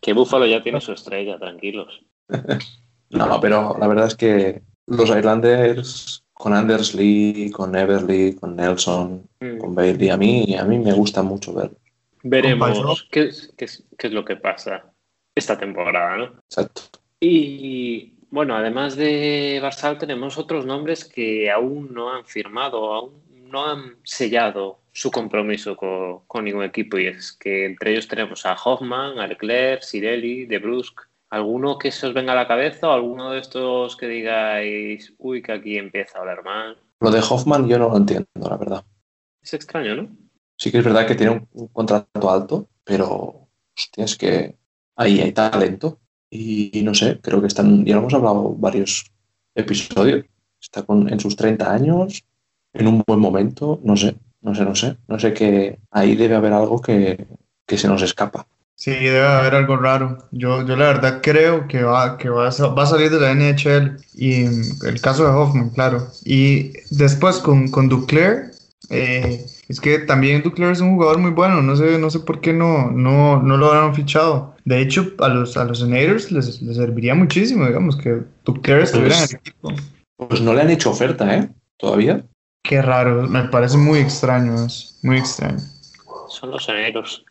que Búfalo ya tiene su estrella, tranquilos. no, pero la verdad es que los Islanders con Anders Lee, con Everly, con Nelson, mm. con Bailey. A mí, a mí me gusta mucho verlo. Veremos qué es, qué, es, lo que pasa esta temporada, ¿no? Exacto. Y bueno, además de Barsal, tenemos otros nombres que aún no han firmado, aún no han sellado su compromiso con, ningún equipo. Y es que entre ellos tenemos a Hoffman, a Leclerc, Sirelli, De Brusque, ¿Alguno que se os venga a la cabeza o alguno de estos que digáis, uy, que aquí empieza a hablar mal? Lo de Hoffman yo no lo entiendo, la verdad. Es extraño, ¿no? Sí que es verdad que tiene un, contrato alto, pero tienes que ahí hay talento. Y, no sé, creo que están, ya lo hemos hablado varios episodios. Está con, en sus 30 años, en un buen momento, no sé, no sé, no sé. No sé que ahí debe haber algo que, que se nos escapa. Sí, debe haber algo raro. Yo, yo la verdad creo que va, que va, a, va a salir de la NHL y el caso de Hoffman, claro. Y después con, con Duclair, eh, es que también Duclair es un jugador muy bueno. No sé, no sé por qué no, no, no lo han fichado. De hecho, a los, a los Senators les, les serviría muchísimo, digamos, que Duclair estuviera en el equipo. Pues no le han hecho oferta, ¿eh? Todavía. Qué raro, me parece muy extraño, es muy extraño. Son los Senators.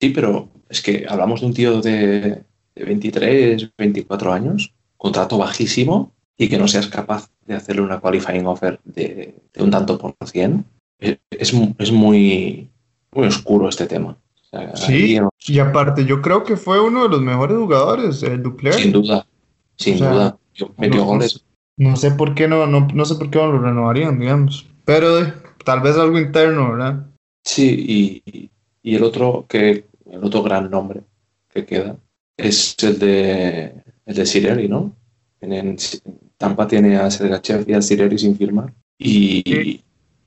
Sí, pero es que hablamos de un tío de, 23, 24 años, contrato bajísimo, y que no seas capaz de hacerle una qualifying offer de, un tanto por cien. Es, es, muy, muy oscuro este tema. sí, y aparte yo creo que fue uno de los mejores jugadores, el Duclair. Sin duda, sin duda. Metió goles. No, sé por qué no, no, sé por qué no lo renovarían, digamos. Pero eh, tal vez algo interno, ¿verdad? Sí, y, y el otro, que, el otro gran nombre que queda es el de, el de Sireri, ¿no? En, Tampa tiene a Sergachev y a Sireri sin firmar. Y,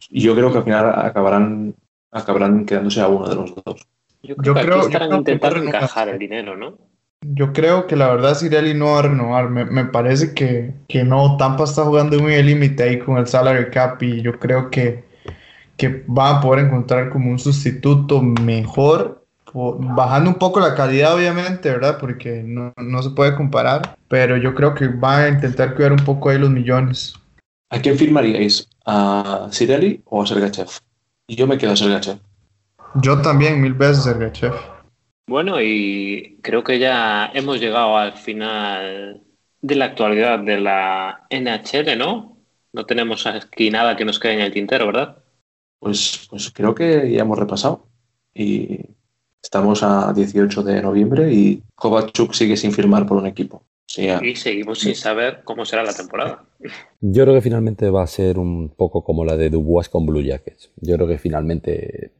yo creo que al final acabarán, acabarán quedándose a uno de los dos. Yo creo, que creo, estarán intentando encajar el dinero, ¿no? Yo creo que la verdad Sireli no va a renovar. Me, me parece que, que, no. Tampa está jugando muy al límite ahí con el salary cap y yo creo que que van a poder encontrar como un sustituto mejor, bajando un poco la calidad obviamente, ¿verdad? Porque no, se puede comparar, pero yo creo que van a intentar cuidar un poco ahí los millones. ¿A quién firmaríais? ¿A Sireli o a Sergachev? Yo me quedo a Sergachev. Yo también, mil veces Sergachev. Bueno, y creo que ya hemos llegado al final de la actualidad de la NHL, ¿no? No tenemos aquí nada que nos quede en el tintero, ¿verdad? Pues, pues creo que ya hemos repasado. Y estamos a 18 de noviembre y Kovacic sigue sin firmar por un equipo. y seguimos sin saber cómo será la temporada. Yo creo que finalmente va a ser un poco como la de Dubois con Blue Jackets. Yo creo que finalmente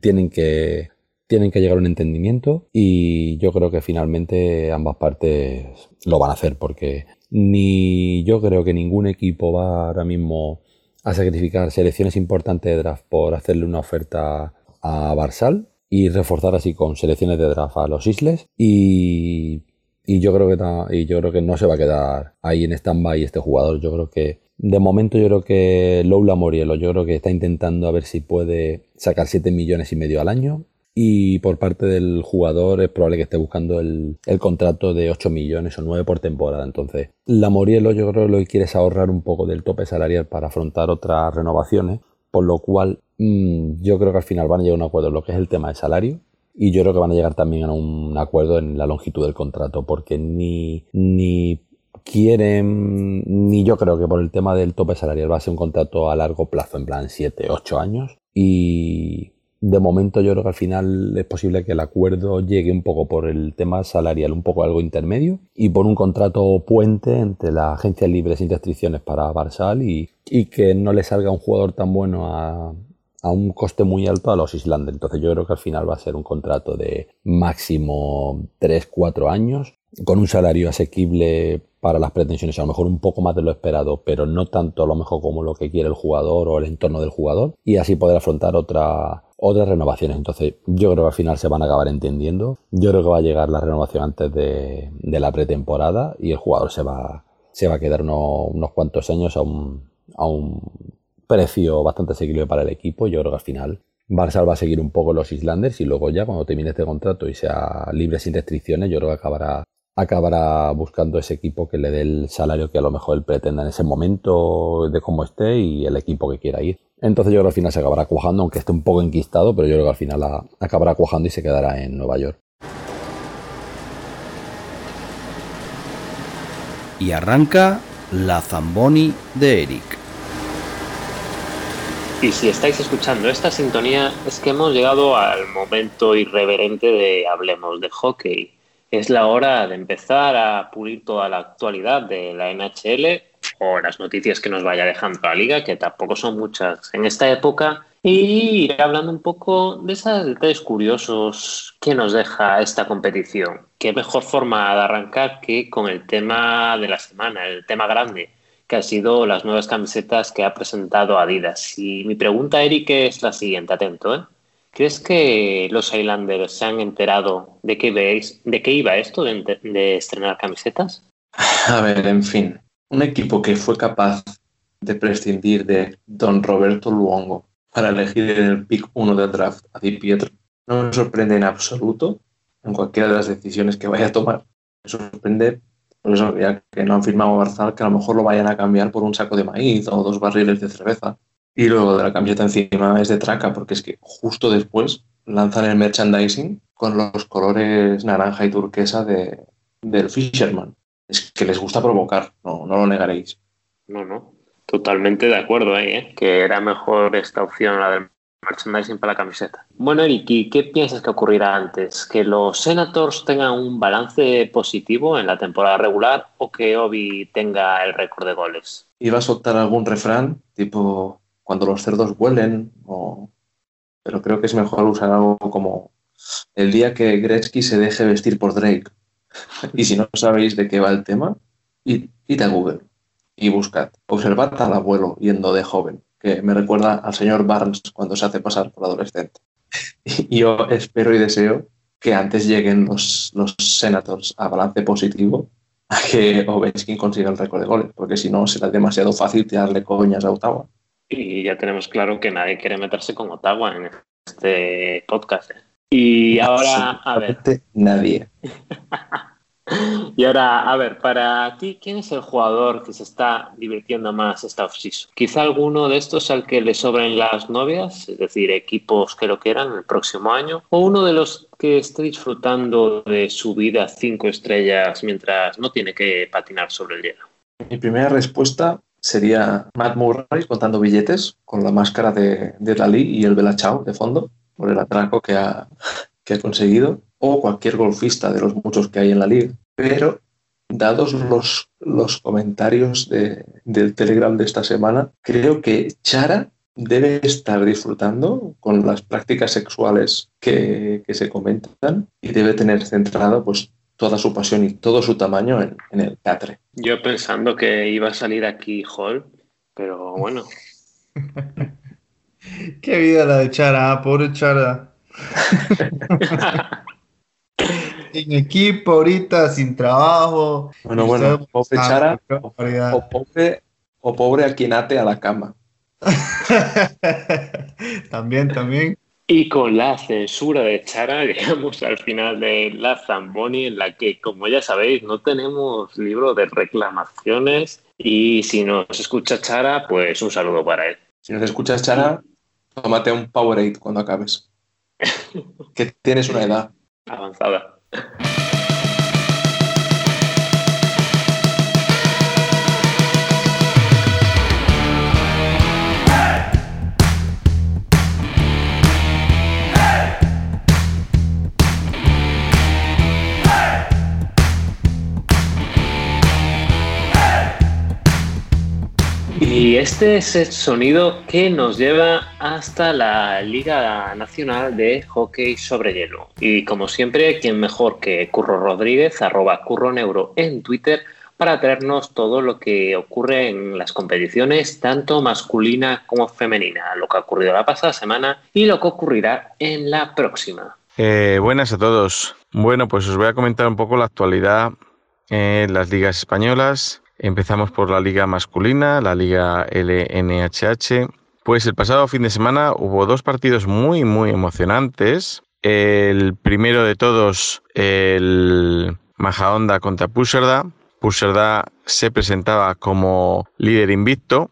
tienen que tienen que llegar a un entendimiento y yo creo que finalmente ambas partes lo van a hacer porque ni yo creo que ningún equipo va ahora mismo a sacrificar selecciones importantes de draft por hacerle una oferta a Barsal y reforzar así con selecciones de draft a los Isles y, yo creo que y yo creo que no se va a quedar ahí en stand-by este jugador. Yo creo que de momento yo creo que Loula Morielo, yo creo que está intentando a ver si puede sacar 7 millones y medio al año y por parte del jugador es probable que esté buscando el, contrato de 8 millones o 9 por temporada. Entonces, la Morielo yo creo que lo que quiere es ahorrar un poco del tope salarial para afrontar otras renovaciones, por lo cual mm, yo creo que al final van a llegar a un acuerdo en lo que es el tema de salario. Y yo creo que van a llegar también a un acuerdo en la longitud del contrato, porque ni, ni quieren, ni yo creo que por el tema del tope salarial va a ser un contrato a largo plazo, en plan 7, 8 años. Y de momento yo creo que al final es posible que el acuerdo llegue un poco por el tema salarial, un poco algo intermedio, y por un contrato puente entre la agencia libre sin restricciones para Barsal y, que no le salga un jugador tan bueno a, a un coste muy alto a los Islanders. Entonces yo creo que al final va a ser un contrato de máximo 3-4 años, con un salario asequible para las pretensiones, a lo mejor un poco más de lo esperado, pero no tanto a lo mejor como lo que quiere el jugador o el entorno del jugador, y así poder afrontar otra, otras renovaciones. Entonces, yo creo que al final se van a acabar entendiendo. Yo creo que va a llegar la renovación antes de, la pretemporada y el jugador se va, se va a quedar unos, cuantos años a un, a un precio bastante asequible para el equipo. Yo creo que al final Barça va a seguir un poco los Islanders y luego ya cuando termine este contrato y sea libre sin restricciones, yo creo que acabará acabará buscando ese equipo que le dé el salario que a lo mejor él pretenda en ese momento de cómo esté y el equipo que quiera ir. Entonces yo creo que al final se acabará cuajando, aunque esté un poco enquistado, pero yo creo que al final acabará cuajando y se quedará en Nueva York. Y arranca la Zamboni de Eric. Y si estáis escuchando esta sintonía, es que hemos llegado al momento irreverente de Hablemos de Hockey es la hora de empezar a pulir toda la actualidad de la NHL o las noticias que nos vaya dejando la liga, que tampoco son muchas en esta época, y ir hablando un poco de esos detalles curiosos que nos deja esta competición. Qué mejor forma de arrancar que con el tema de la semana, el tema grande, que ha sido las nuevas camisetas que ha presentado Adidas. Y mi pregunta, Eric, es la siguiente, atento, ¿eh? ¿Crees que los Highlanders se han enterado de qué, veis, de qué iba esto de, estrenar camisetas? A ver, en fin, un equipo que fue capaz de prescindir de Don Roberto Luongo para elegir en el pick 1 del draft a Di Pietro no me sorprende en absoluto en cualquiera de las decisiones que vaya a tomar. Me sorprende por eso ya que no han firmado Barzal que a lo mejor lo vayan a cambiar por un saco de maíz o dos barriles de cerveza. Y luego de la camiseta encima es de traca, porque es que justo después lanzan el merchandising con los colores naranja y turquesa de, del Fisherman. Es que les gusta provocar, no, no lo negaréis. No, no, totalmente de acuerdo ahí, ¿eh? que era mejor esta opción, la del merchandising para la camiseta. Bueno, Eric, qué piensas que ocurrirá antes? ¿Que los Senators tengan un balance positivo en la temporada regular o que Obi tenga el récord de goles? Iba a soltar algún refrán tipo cuando los cerdos huelen, pero creo que es mejor usar algo como el día que Gretzky se deje vestir por Drake. y si no sabéis de qué va el tema, id, a Google y buscad. Observad al abuelo yendo de joven, que me recuerda al señor Barnes cuando se hace pasar por adolescente. y yo espero y deseo que antes lleguen los, los Senators a balance positivo a que Ovechkin consiga el récord de goles, porque si no será demasiado fácil tirarle coñas a Ottawa. Y ya tenemos claro que nadie quiere meterse con Ottawa en este podcast. ¿eh? Y ahora, a ver. Nadie. y ahora, a ver, para ti, ¿quién es el jugador que se está divirtiendo más esta offseason? Quizá alguno de estos al que le sobren las novias, es decir, equipos que lo quieran el próximo año, o uno de los que esté disfrutando de su vida cinco estrellas mientras no tiene que patinar sobre el hielo. Mi primera respuesta sería Matt Murray contando billetes con la máscara de, de Dalí y el Belachao de fondo por el atraco que ha, que ha conseguido, o cualquier golfista de los muchos que hay en la liga. Pero dados los, los comentarios de, del Telegram de esta semana, creo que Chara debe estar disfrutando con las prácticas sexuales que, que se comentan y debe tener centrado pues toda su pasión y todo su tamaño en, en el catre. Yo pensando que iba a salir aquí Hall, pero bueno. Qué vida la de Chara, ¿ah? pobre Chara. en equipo ahorita, sin trabajo. Bueno, bueno, pobre Chara o, o, pobre, o pobre a quien ate a la cama. también, también. Y con la censura de Chara llegamos al final de la Zamboni, en la que, como ya sabéis, no tenemos libro de reclamaciones. Y si nos escucha Chara, pues un saludo para él. Si nos escuchas Chara, tómate un Powerade cuando acabes. que tienes una edad avanzada. Este es el sonido que nos lleva hasta la Liga Nacional de Hockey sobre Hielo. Y como siempre, ¿quién mejor que Curro Rodríguez, arroba Curro Neuro en Twitter, para traernos todo lo que ocurre en las competiciones, tanto masculina como femenina, lo que ha ocurrido la pasada semana y lo que ocurrirá en la próxima. Eh, buenas a todos. Bueno, pues os voy a comentar un poco la actualidad en las ligas españolas Empezamos por la liga masculina, la liga LNHH. Pues el pasado fin de semana hubo dos partidos muy, muy emocionantes. El primero de todos, el Majahonda contra Puserda. Puserda se presentaba como líder invicto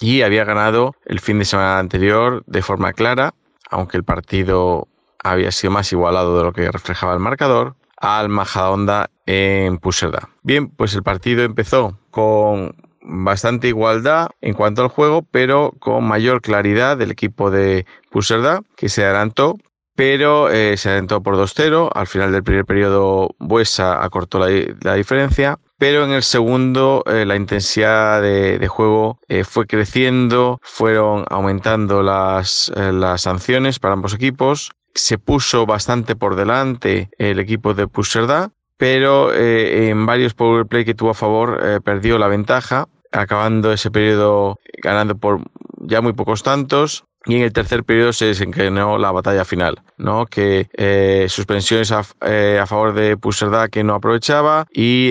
y había ganado el fin de semana anterior de forma clara, aunque el partido había sido más igualado de lo que reflejaba el marcador al Majadahonda en Puserda. Bien, pues el partido empezó con bastante igualdad en cuanto al juego, pero con mayor claridad del equipo de Puserda, que se adelantó, pero eh, se adelantó por 2-0. Al final del primer periodo, Buesa acortó la, diferencia, pero en el segundo eh, la intensidad de, juego eh, fue creciendo, fueron aumentando las sanciones para ambos equipos se puso bastante por delante el equipo de Puserda, pero eh, en varios power play que tuvo a favor eh, perdió la ventaja, acabando ese periodo ganando por ya muy pocos tantos. Y en el tercer periodo se desencadenó la batalla final, ¿no? que eh, suspensiones a, favor de Puserda que no aprovechaba y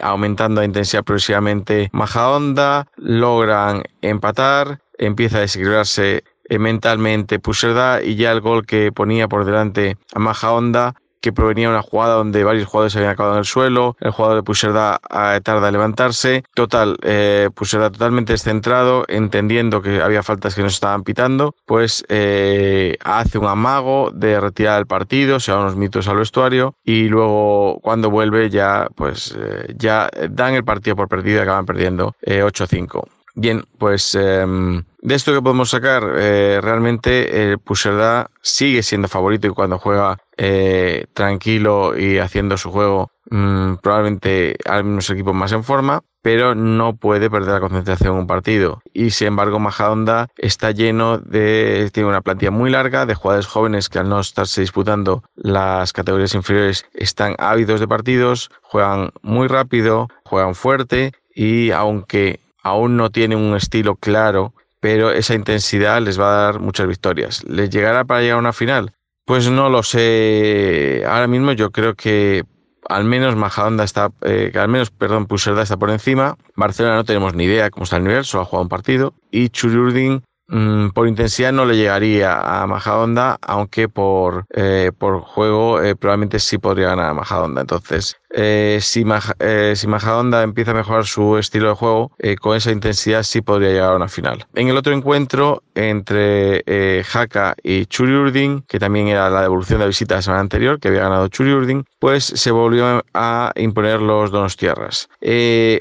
aumentando la intensidad progresivamente Maja Onda, logran empatar, empieza a desequilibrarse eh, mentalmente Puserda y ya el gol que ponía por delante a Maja Onda que provenía de una jugada donde varios jugadores habían acabado en el suelo, el jugador de Puserda eh, tarda en levantarse, total, eh, Puserda totalmente descentrado, entendiendo que había faltas que nos estaban pitando, pues eh, hace un amago de retirar el partido, se van unos mitos al vestuario y luego cuando vuelve ya, pues ya dan el partido por perdido y acaban perdiendo 8-5. Bien, pues em, de esto que podemos sacar, eh, realmente el Puserda sigue siendo favorito y cuando juega eh, tranquilo y haciendo su juego, mm, probablemente hay unos equipos más en forma, pero no puede perder la concentración en un partido. Y sin embargo, Majadonda está lleno de. tiene una plantilla muy larga de jugadores jóvenes que al no estarse disputando las categorías inferiores están ávidos de partidos, juegan muy rápido, juegan fuerte y aunque aún no tienen un estilo claro, pero esa intensidad les va a dar muchas victorias. ¿Les llegará para llegar a una final? Pues no lo sé. Ahora mismo yo creo que al menos Majadahonda está, eh, al menos, perdón, Puserda está por encima. Barcelona no tenemos ni idea cómo está el nivel, solo ha jugado un partido. Y Churiurdin mm, por intensidad no le llegaría a Majadonda, aunque por, eh, por juego eh, probablemente sí podría ganar a Majadonda. Entonces, eh, si, si Majadonda empieza a mejorar su estilo de juego, con esa intensidad sí podría llegar a una final. En el otro encuentro, entre Haka y Churiurdin, que también era la devolución de visita de la semana anterior, que había ganado Churiurdin, pues se volvió a imponer los Donos Tierras.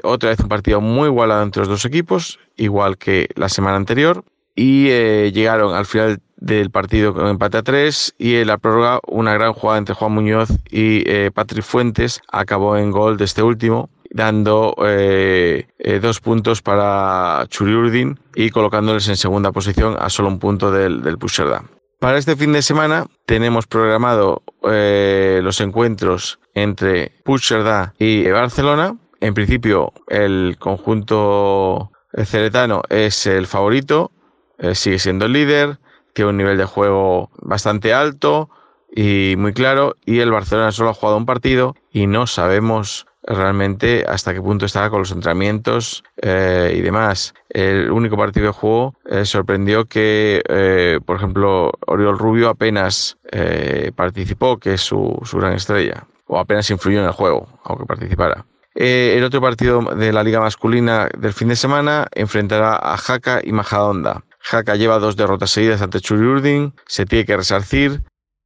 otra vez un partido muy igualado entre los dos equipos, igual que la semana anterior y eh, llegaron al final del partido con empate a tres y en la prórroga una gran jugada entre Juan Muñoz y eh, Patrick Fuentes acabó en gol de este último dando eh, dos puntos para Churiurdin y colocándoles en segunda posición a solo un punto del, del Puigcerdá. Para este fin de semana tenemos programado los encuentros entre Puigcerdá y Barcelona. En principio el conjunto ceretano es el favorito eh, sigue siendo el líder, tiene un nivel de juego bastante alto y muy claro, y el Barcelona solo ha jugado un partido y no sabemos realmente hasta qué punto estará con los entrenamientos eh, y demás. El único partido que jugó eh, sorprendió que, por ejemplo, Oriol Rubio apenas participó, que es su, su, gran estrella, o apenas influyó en el juego, aunque participara. el otro partido de la liga masculina del fin de semana enfrentará a Jaca y Majadonda. Haka lleva dos derrotas seguidas ante Churiurdin, se tiene que resarcir.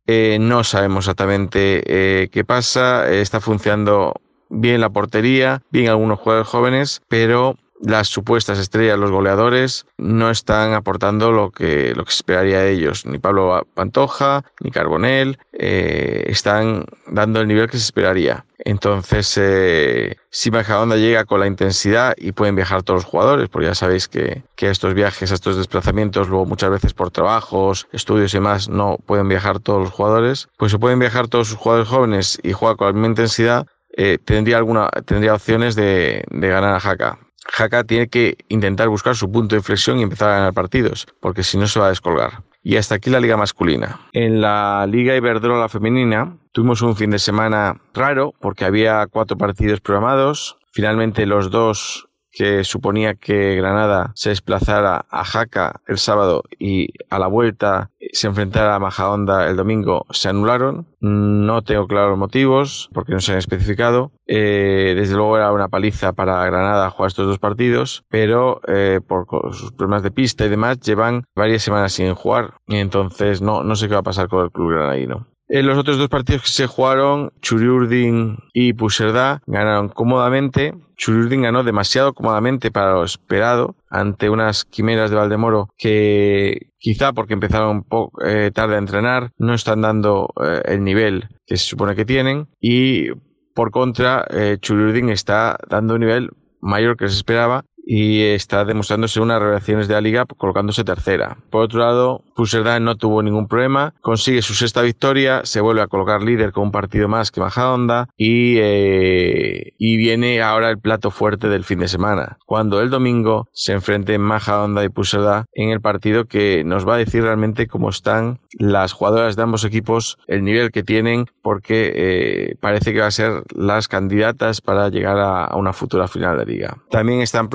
Eh, no sabemos exactamente eh, qué pasa. está funcionando bien la portería, bien algunos jugadores jóvenes, pero las supuestas estrellas, los goleadores, no están aportando lo que, lo que se esperaría de ellos. Ni Pablo Pantoja, ni Carbonell, eh, están dando el nivel que se esperaría. Entonces, eh, si Majadonda llega con la intensidad y pueden viajar todos los jugadores, porque ya sabéis que, que estos viajes, estos desplazamientos, luego muchas veces por trabajos, estudios y demás, no pueden viajar todos los jugadores, pues se pueden viajar todos sus jugadores jóvenes y juega con la misma intensidad, eh, tendría alguna tendría opciones de, de ganar a Jaca. Haka tiene que intentar buscar su punto de inflexión y empezar a ganar partidos, porque si no se va a descolgar. Y hasta aquí la liga masculina. En la liga Iberdrola femenina tuvimos un fin de semana raro porque había cuatro partidos programados. Finalmente los dos que suponía que Granada se desplazara a Jaca el sábado y a la vuelta se enfrentara a Majahonda el domingo, se anularon. No tengo claros motivos porque no se han especificado. Eh, desde luego era una paliza para Granada jugar estos dos partidos, pero eh, por sus problemas de pista y demás llevan varias semanas sin jugar. Y entonces no, no sé qué va a pasar con el club granadino. En los otros dos partidos que se jugaron, Churiurdin y Puserda ganaron cómodamente. Churiurdin ganó demasiado cómodamente para lo esperado ante unas quimeras de Valdemoro que quizá porque empezaron poco eh, tarde a entrenar no están dando eh, el nivel que se supone que tienen y por contra eh, Churiurdin está dando un nivel mayor que se esperaba y está demostrándose unas revelaciones de la liga colocándose tercera. Por otro lado, Puserdan no tuvo ningún problema, consigue su sexta victoria, se vuelve a colocar líder con un partido más que Majadonda y, eh, y viene ahora el plato fuerte del fin de semana, cuando el domingo se enfrenten Majadonda y Puserda en el partido que nos va a decir realmente cómo están las jugadoras de ambos equipos, el nivel que tienen, porque eh, parece que va a ser las candidatas para llegar a, una futura final de liga. También están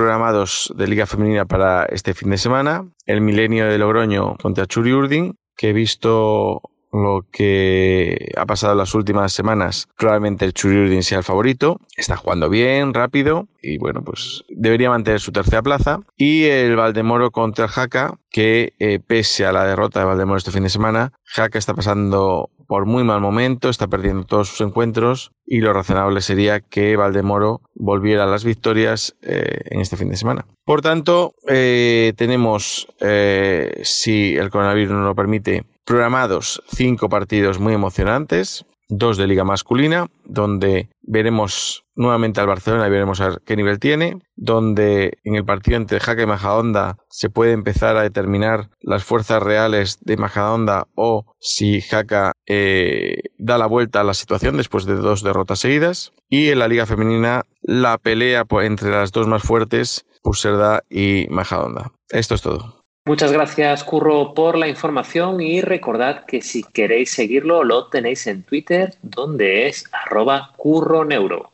de Liga Femenina para este fin de semana. El Milenio de Logroño contra Churi Urdin, que he visto lo que ha pasado las últimas semanas, probablemente el Churiurdin sea el favorito. Está jugando bien, rápido y bueno, pues debería mantener su tercera plaza. Y el Valdemoro contra el Jaca, que eh, pese a la derrota de Valdemoro este fin de semana, Jaca está pasando por muy mal momento, está perdiendo todos sus encuentros y lo razonable sería que Valdemoro volviera a las victorias eh, en este fin de semana. Por tanto, eh, tenemos, si el coronavirus no lo permite, programados cinco partidos muy emocionantes, dos de liga masculina, donde veremos nuevamente al Barcelona y veremos a qué nivel tiene, donde en el partido entre Jaca y Majadonda se puede empezar a determinar las fuerzas reales de Majadonda o si Jaca eh, da la vuelta a la situación después de dos derrotas seguidas, y en la liga femenina la pelea entre las dos más fuertes, Puserda y Majadonda. Esto es todo. Muchas gracias, Curro, por la información y recordad que si queréis seguirlo lo tenéis en Twitter, donde es arroba curroneuro.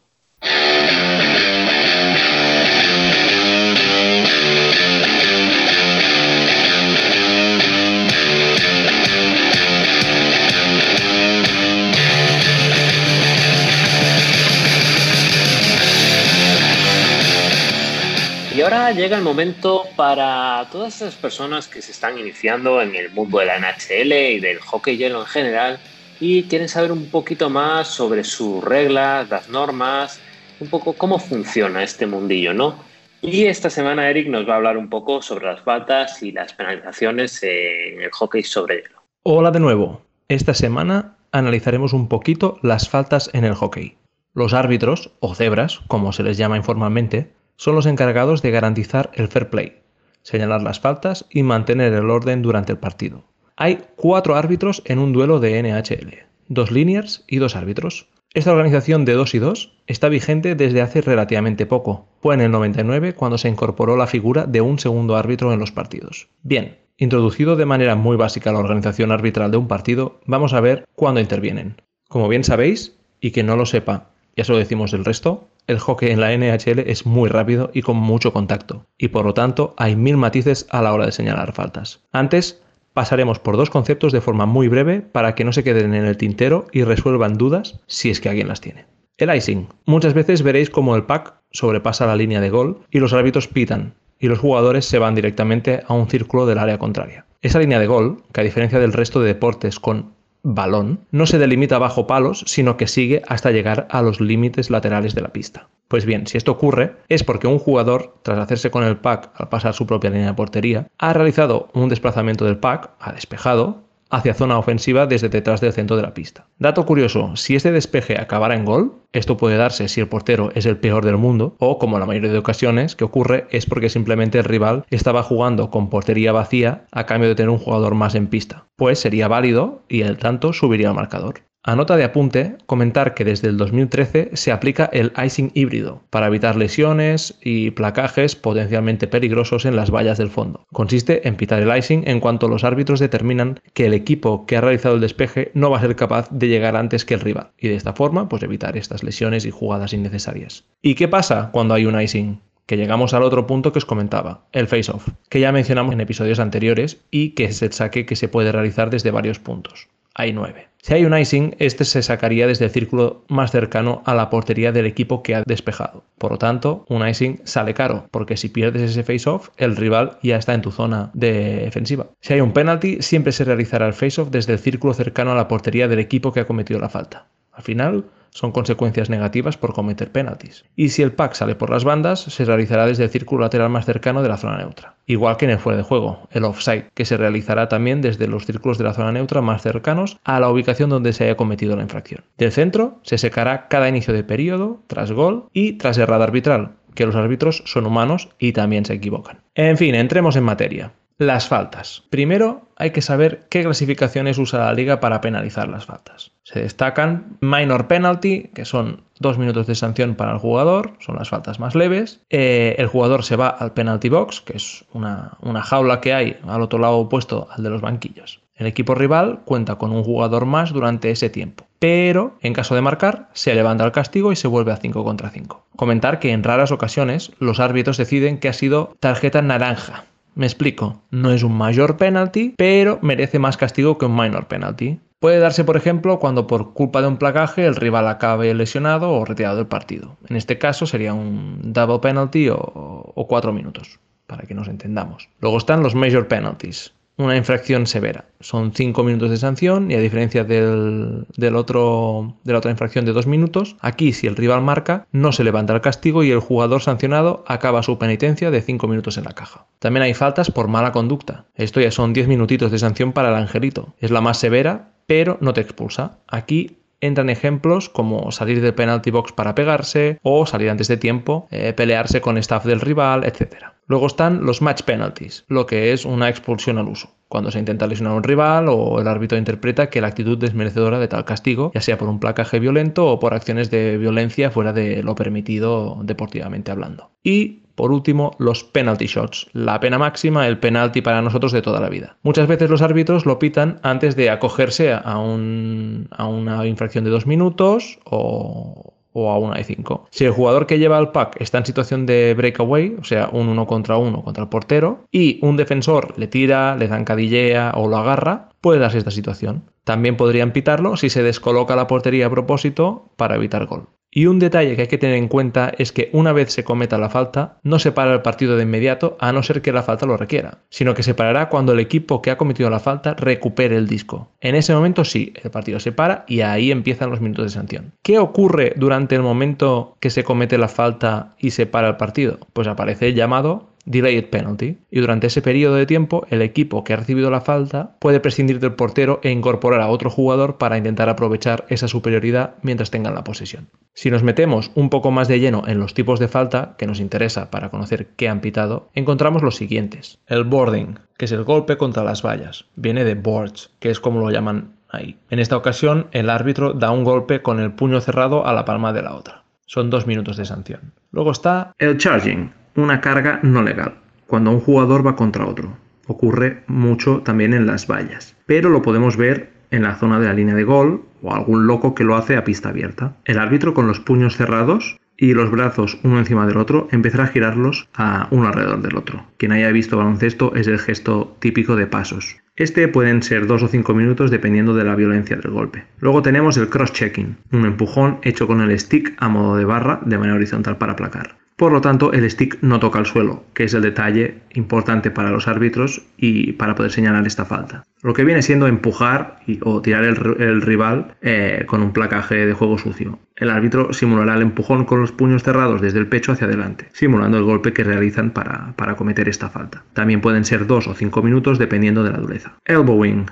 Ahora llega el momento para todas esas personas que se están iniciando en el mundo de la NHL y del hockey hielo en general y quieren saber un poquito más sobre sus reglas, las normas, un poco cómo funciona este mundillo, ¿no? Y esta semana Eric nos va a hablar un poco sobre las faltas y las penalizaciones en el hockey sobre hielo. Hola de nuevo. Esta semana analizaremos un poquito las faltas en el hockey. Los árbitros, o cebras, como se les llama informalmente, son los encargados de garantizar el fair play, señalar las faltas y mantener el orden durante el partido. Hay cuatro árbitros en un duelo de NHL, dos linears y dos árbitros. Esta organización de 2 y 2 está vigente desde hace relativamente poco. Fue en el 99 cuando se incorporó la figura de un segundo árbitro en los partidos. Bien, introducido de manera muy básica la organización arbitral de un partido, vamos a ver cuándo intervienen. Como bien sabéis, y que no lo sepa, ya se lo decimos el resto, el hockey en la NHL es muy rápido y con mucho contacto, y por lo tanto hay mil matices a la hora de señalar faltas. Antes, pasaremos por dos conceptos de forma muy breve para que no se queden en el tintero y resuelvan dudas si es que alguien las tiene. El icing. Muchas veces veréis como el pack sobrepasa la línea de gol y los árbitros pitan y los jugadores se van directamente a un círculo del área contraria. Esa línea de gol, que a diferencia del resto de deportes con balón, no se delimita bajo palos, sino que sigue hasta llegar a los límites laterales de la pista. Pues bien, si esto ocurre, es porque un jugador, tras hacerse con el pack al pasar su propia línea de portería, ha realizado un desplazamiento del pack, ha despejado, hacia zona ofensiva desde detrás del centro de la pista. Dato curioso, si este despeje acabara en gol, esto puede darse si el portero es el peor del mundo, o como la mayoría de ocasiones que ocurre es porque simplemente el rival estaba jugando con portería vacía a cambio de tener un jugador más en pista. Pues sería válido y el tanto subiría al marcador. A nota de apunte, comentar que desde el 2013 se aplica el icing híbrido para evitar lesiones y placajes potencialmente peligrosos en las vallas del fondo. Consiste en pitar el icing en cuanto los árbitros determinan que el equipo que ha realizado el despeje no va a ser capaz de llegar antes que el rival y de esta forma pues evitar estas lesiones y jugadas innecesarias. ¿Y qué pasa cuando hay un icing? que llegamos al otro punto que os comentaba, el face-off, que ya mencionamos en episodios anteriores y que es el saque que se puede realizar desde varios puntos. Hay nueve. Si hay un icing, este se sacaría desde el círculo más cercano a la portería del equipo que ha despejado. Por lo tanto, un icing sale caro, porque si pierdes ese face-off, el rival ya está en tu zona defensiva. Si hay un penalty, siempre se realizará el face-off desde el círculo cercano a la portería del equipo que ha cometido la falta. Al final, son consecuencias negativas por cometer penaltis. Y si el pack sale por las bandas, se realizará desde el círculo lateral más cercano de la zona neutra. Igual que en el fuera de juego, el offside, que se realizará también desde los círculos de la zona neutra más cercanos a la ubicación donde se haya cometido la infracción. Del centro se secará cada inicio de periodo, tras gol y tras errada arbitral, que los árbitros son humanos y también se equivocan. En fin, entremos en materia. Las faltas. Primero hay que saber qué clasificaciones usa la liga para penalizar las faltas. Se destacan minor penalty, que son dos minutos de sanción para el jugador, son las faltas más leves. Eh, el jugador se va al penalty box, que es una, una jaula que hay al otro lado opuesto al de los banquillos. El equipo rival cuenta con un jugador más durante ese tiempo, pero en caso de marcar se levanta el castigo y se vuelve a 5 contra 5. Comentar que en raras ocasiones los árbitros deciden que ha sido tarjeta naranja me explico, no es un mayor penalty, pero merece más castigo que un minor penalty. Puede darse, por ejemplo, cuando por culpa de un placaje el rival acabe lesionado o retirado del partido. En este caso sería un double penalty o, o cuatro minutos, para que nos entendamos. Luego están los major penalties una infracción severa. Son cinco minutos de sanción y a diferencia del, otro, de la otra infracción de dos minutos, aquí si el rival marca no se levanta el castigo y el jugador sancionado acaba su penitencia de cinco minutos en la caja. También hay faltas por mala conducta. Esto ya son 10 minutitos de sanción para el angelito. Es la más severa, pero no te expulsa. Aquí entran ejemplos como salir del penalty box para pegarse o salir antes de tiempo, eh, pelearse con staff del rival, etc. Luego están los match penalties, lo que es una expulsión al uso, cuando se intenta lesionar a un rival o el árbitro interpreta que la actitud es merecedora de tal castigo, ya sea por un placaje violento o por acciones de violencia fuera de lo permitido deportivamente hablando. Y por último, los penalty shots, la pena máxima, el penalty para nosotros de toda la vida. Muchas veces los árbitros lo pitan antes de acogerse a, a una infracción de dos minutos o, o a una de 5. Si el jugador que lleva el pack está en situación de breakaway, o sea, un uno contra uno contra el portero, y un defensor le tira, le zancadillea o lo agarra, puede darse esta situación. También podrían pitarlo si se descoloca la portería a propósito para evitar gol. Y un detalle que hay que tener en cuenta es que una vez se cometa la falta, no se para el partido de inmediato a no ser que la falta lo requiera, sino que se parará cuando el equipo que ha cometido la falta recupere el disco. En ese momento sí, el partido se para y ahí empiezan los minutos de sanción. ¿Qué ocurre durante el momento que se comete la falta y se para el partido? Pues aparece el llamado delayed penalty, y durante ese periodo de tiempo el equipo que ha recibido la falta puede prescindir del portero e incorporar a otro jugador para intentar aprovechar esa superioridad mientras tengan la posesión. Si nos metemos un poco más de lleno en los tipos de falta que nos interesa para conocer qué han pitado, encontramos los siguientes. El boarding, que es el golpe contra las vallas, viene de boards, que es como lo llaman ahí. En esta ocasión, el árbitro da un golpe con el puño cerrado a la palma de la otra. Son dos minutos de sanción. Luego está el charging, una carga no legal, cuando un jugador va contra otro. Ocurre mucho también en las vallas, pero lo podemos ver en la zona de la línea de gol o algún loco que lo hace a pista abierta. El árbitro con los puños cerrados y los brazos uno encima del otro empezará a girarlos a uno alrededor del otro. Quien haya visto baloncesto es el gesto típico de pasos. Este pueden ser dos o cinco minutos dependiendo de la violencia del golpe. Luego tenemos el cross-checking, un empujón hecho con el stick a modo de barra de manera horizontal para aplacar. Por lo tanto, el stick no toca el suelo, que es el detalle importante para los árbitros y para poder señalar esta falta. Lo que viene siendo empujar o tirar el, rival eh, con un placaje de juego sucio. El árbitro simulará el empujón con los puños cerrados desde el pecho hacia adelante, simulando el golpe que realizan para, para cometer esta falta. También pueden ser dos o cinco minutos dependiendo de la dureza. Elbowing,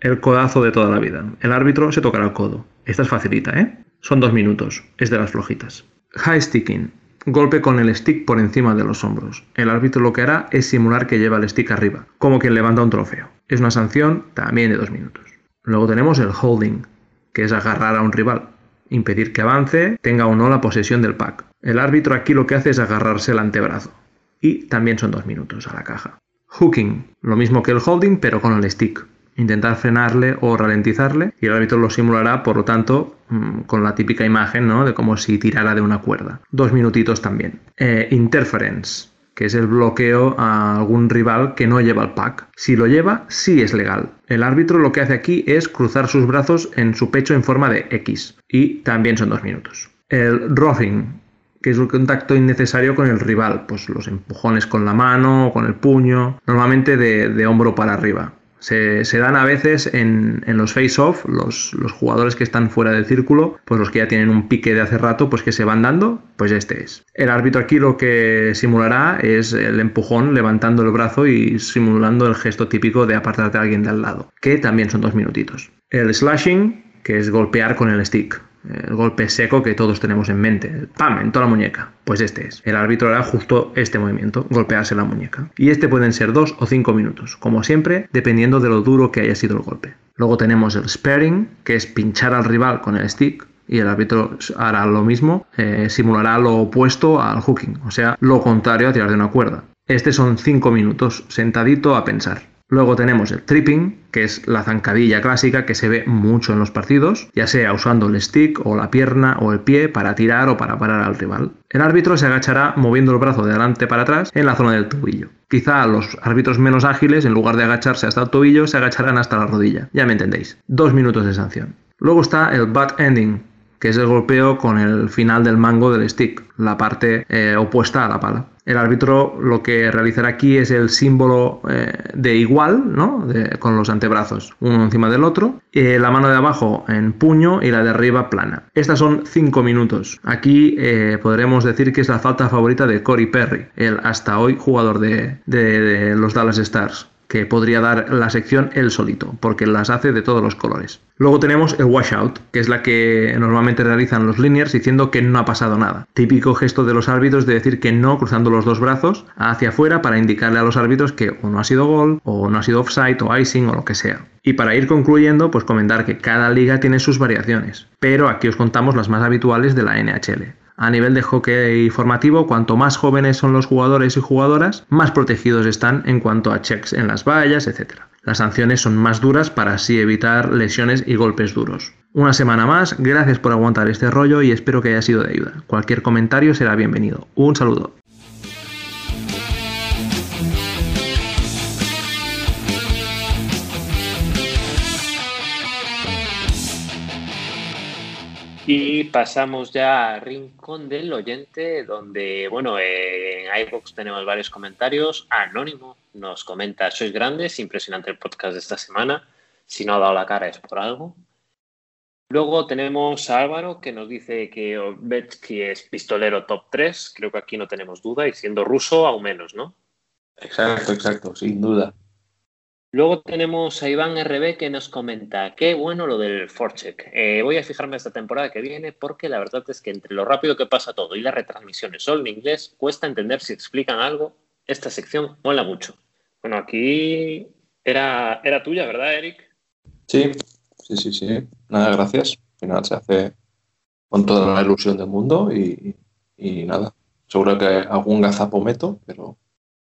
el codazo de toda la vida. El árbitro se tocará el codo. Esta es facilita, ¿eh? Son dos minutos, es de las flojitas. High sticking, Golpe con el stick por encima de los hombros. El árbitro lo que hará es simular que lleva el stick arriba, como quien levanta un trofeo. Es una sanción también de dos minutos. Luego tenemos el holding, que es agarrar a un rival, impedir que avance, tenga o no la posesión del pack. El árbitro aquí lo que hace es agarrarse el antebrazo. Y también son dos minutos a la caja. Hooking, lo mismo que el holding, pero con el stick intentar frenarle o ralentizarle y el árbitro lo simulará, por lo tanto, mm, con la típica imagen ¿no? de como si tirara de una cuerda. Dos minutitos también. Eh, interference, que es el bloqueo a algún rival que no lleva el pack. Si lo lleva, sí es legal. El árbitro lo que hace aquí es cruzar sus brazos en su pecho en forma de X y también son dos minutos. El roughing, que es un contacto innecesario con el rival, pues los empujones con la mano o con el puño, normalmente de hombro para arriba. Se, dan a veces en, los face-off, los, los, jugadores que están fuera del círculo, pues los que ya tienen un pique de hace rato, pues que se van dando, pues este es. El árbitro aquí lo que simulará es el empujón levantando el brazo y simulando el gesto típico de apartarte a alguien de al lado, que también son dos minutitos. El slashing, que es golpear con el stick el golpe seco que todos tenemos en mente. ¡Pam! En toda la muñeca. Pues este es. El árbitro hará justo este movimiento, golpearse la muñeca. Y este pueden ser dos o cinco minutos, como siempre, dependiendo de lo duro que haya sido el golpe. Luego tenemos el sparing, que es pinchar al rival con el stick. Y el árbitro hará lo mismo, eh, simulará lo opuesto al hooking, o sea, lo contrario a tirar de una cuerda. Este son cinco minutos, sentadito a pensar. Luego tenemos el tripping, que es la zancadilla clásica que se ve mucho en los partidos, ya sea usando el stick o la pierna o el pie para tirar o para parar al rival. El árbitro se agachará moviendo el brazo de adelante para atrás en la zona del tobillo. Quizá los árbitros menos ágiles, en lugar de agacharse hasta el tobillo, se agacharán hasta la rodilla. Ya me entendéis. Dos minutos de sanción. Luego está el butt ending, que es el golpeo con el final del mango del stick, la parte eh, opuesta a la pala. El árbitro lo que realizará aquí es el símbolo eh, de igual, ¿no? con los antebrazos uno encima del otro, eh, la mano de abajo en puño y la de arriba plana. Estas son 5 minutos. Aquí podremos decir que es la falta favorita de Cory Perry, el hasta hoy jugador de los Dallas Stars que podría dar la sección él solito, porque las hace de todos los colores. Luego tenemos el washout, que es la que normalmente realizan los linears diciendo que no ha pasado nada. Típico gesto de los árbitros de decir que no cruzando los dos brazos hacia afuera para indicarle a los árbitros que o no ha sido gol, o no ha sido offside, o icing, o lo que sea. Y para ir concluyendo, pues comentar que cada liga tiene sus variaciones, pero aquí os contamos las más habituales de la NHL. A nivel de hockey formativo, cuanto más jóvenes son los jugadores y jugadoras, más protegidos están en cuanto a checks en las vallas, etc. Las sanciones son más duras para así evitar lesiones y golpes duros. Una semana más, gracias por aguantar este rollo y espero que haya sido de ayuda. Cualquier comentario será bienvenido. Un saludo. Y pasamos ya a Rincón del Oyente, donde, bueno, en iVoox tenemos varios comentarios. Anónimo nos comenta, sois grandes, impresionante el podcast de esta semana. Si no ha dado la cara es por algo. Luego tenemos a Álvaro que nos dice que Ovechki es pistolero top 3. Creo que aquí no tenemos duda y siendo ruso aún menos, ¿no? Exacto, exacto, sin duda. Luego tenemos a Iván RB que nos comenta, qué bueno lo del forecheck. Eh, voy a fijarme esta temporada que viene porque la verdad es que entre lo rápido que pasa todo y las retransmisiones solo en inglés, cuesta entender si explican algo. Esta sección mola mucho. Bueno, aquí era, era tuya, ¿verdad, Eric? Sí, sí, sí, sí. Nada, gracias. Al final se hace con toda la ilusión del mundo y, y nada. Seguro que algún gazapo meto, pero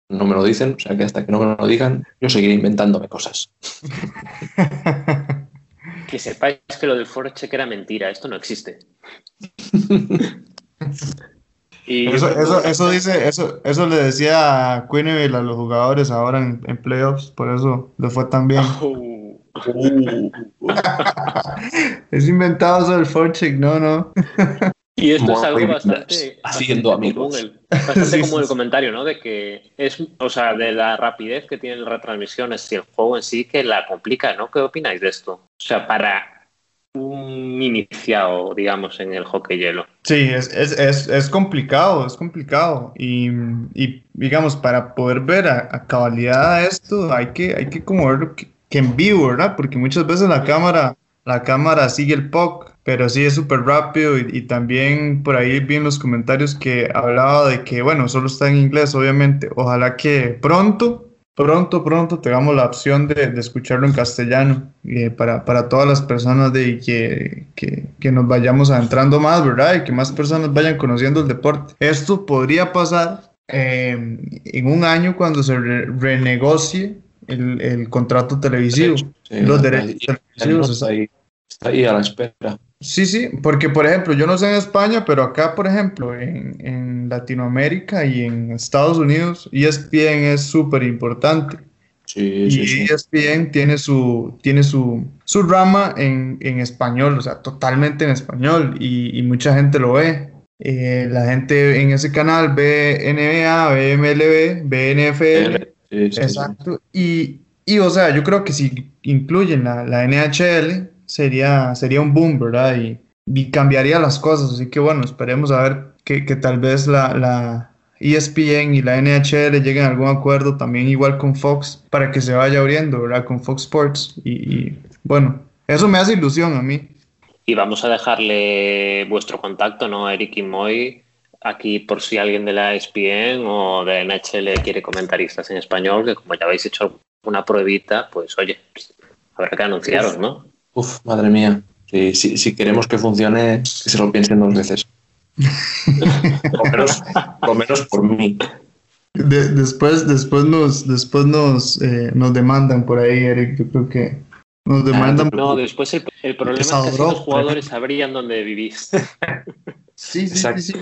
no me lo dicen, o sea que hasta que no me lo digan, yo seguiré inventándome cosas. que sepáis que lo del forecheck era mentira, esto no existe. y eso, eso, dice, eso, eso le decía a Quenneville a los jugadores ahora en, playoffs, por eso le fue tan bien. Oh. es inventado eso del forecheck, no, no. Y esto es algo bastante. Haciendo amigos. bastante como el comentario, ¿no? De que es, o sea, de la rapidez que tienen las retransmisiones y el juego en sí que la complica, ¿no? ¿Qué opináis de esto? O sea, para un iniciado, digamos, en el hockey hielo. Sí, es, es, es, es complicado, es complicado. Y, y, digamos, para poder ver a, cabalidad esto, hay que, hay que como verlo que, que en vivo, ¿verdad? Porque muchas veces la cámara, la cámara sigue el puck pero sí es súper rápido y, también por ahí vi en los comentarios que hablaba de que, bueno, solo está en inglés, obviamente. Ojalá que pronto, pronto, pronto tengamos la opción de, escucharlo en castellano eh, para, para, todas las personas de que, que, que, nos vayamos adentrando más, ¿verdad? Y que más personas vayan conociendo el deporte. Esto podría pasar eh, en un año cuando se renegocie el, el, contrato televisivo, los derechos televisivos. ahí, está ahí a la espera. Sí, sí, porque por ejemplo, yo no sé en España, pero acá, por ejemplo, en, en Latinoamérica y en Estados Unidos, ESPN es súper importante. Sí, y ESPN tiene su, tiene su, su rama en, en, español, o sea, totalmente en español, y, y mucha gente lo ve. Eh, la gente en ese canal ve NBA, ve MLB, ve NFL. exacto. Y, y, o sea, yo creo que si incluyen la, la NHL, sería, sería un boom, ¿verdad? Y, cambiaría las cosas. Así que bueno, esperemos a ver que, tal vez la, la, ESPN y la NHL lleguen a algún acuerdo también igual con Fox para que se vaya abriendo, ¿verdad? Con Fox Sports. Y, bueno, eso me hace ilusión a mí. Y vamos a dejarle vuestro contacto, ¿no? Eric y Moy, aquí por si alguien de la ESPN o de NHL quiere comentaristas en español, que como ya habéis hecho una pruebita, pues oye, habrá que anunciaros, ¿no? Uf, madre mía. Si, si, queremos que funcione, que se lo piensen dos veces. por, menos, por mí. después, después nos, después nos, eh, nos demandan por ahí, Eric. Yo creo que nos ah, demandan. no, después el, problema es que los jugadores sabrían dónde vivís. sí, sí, sí, sí,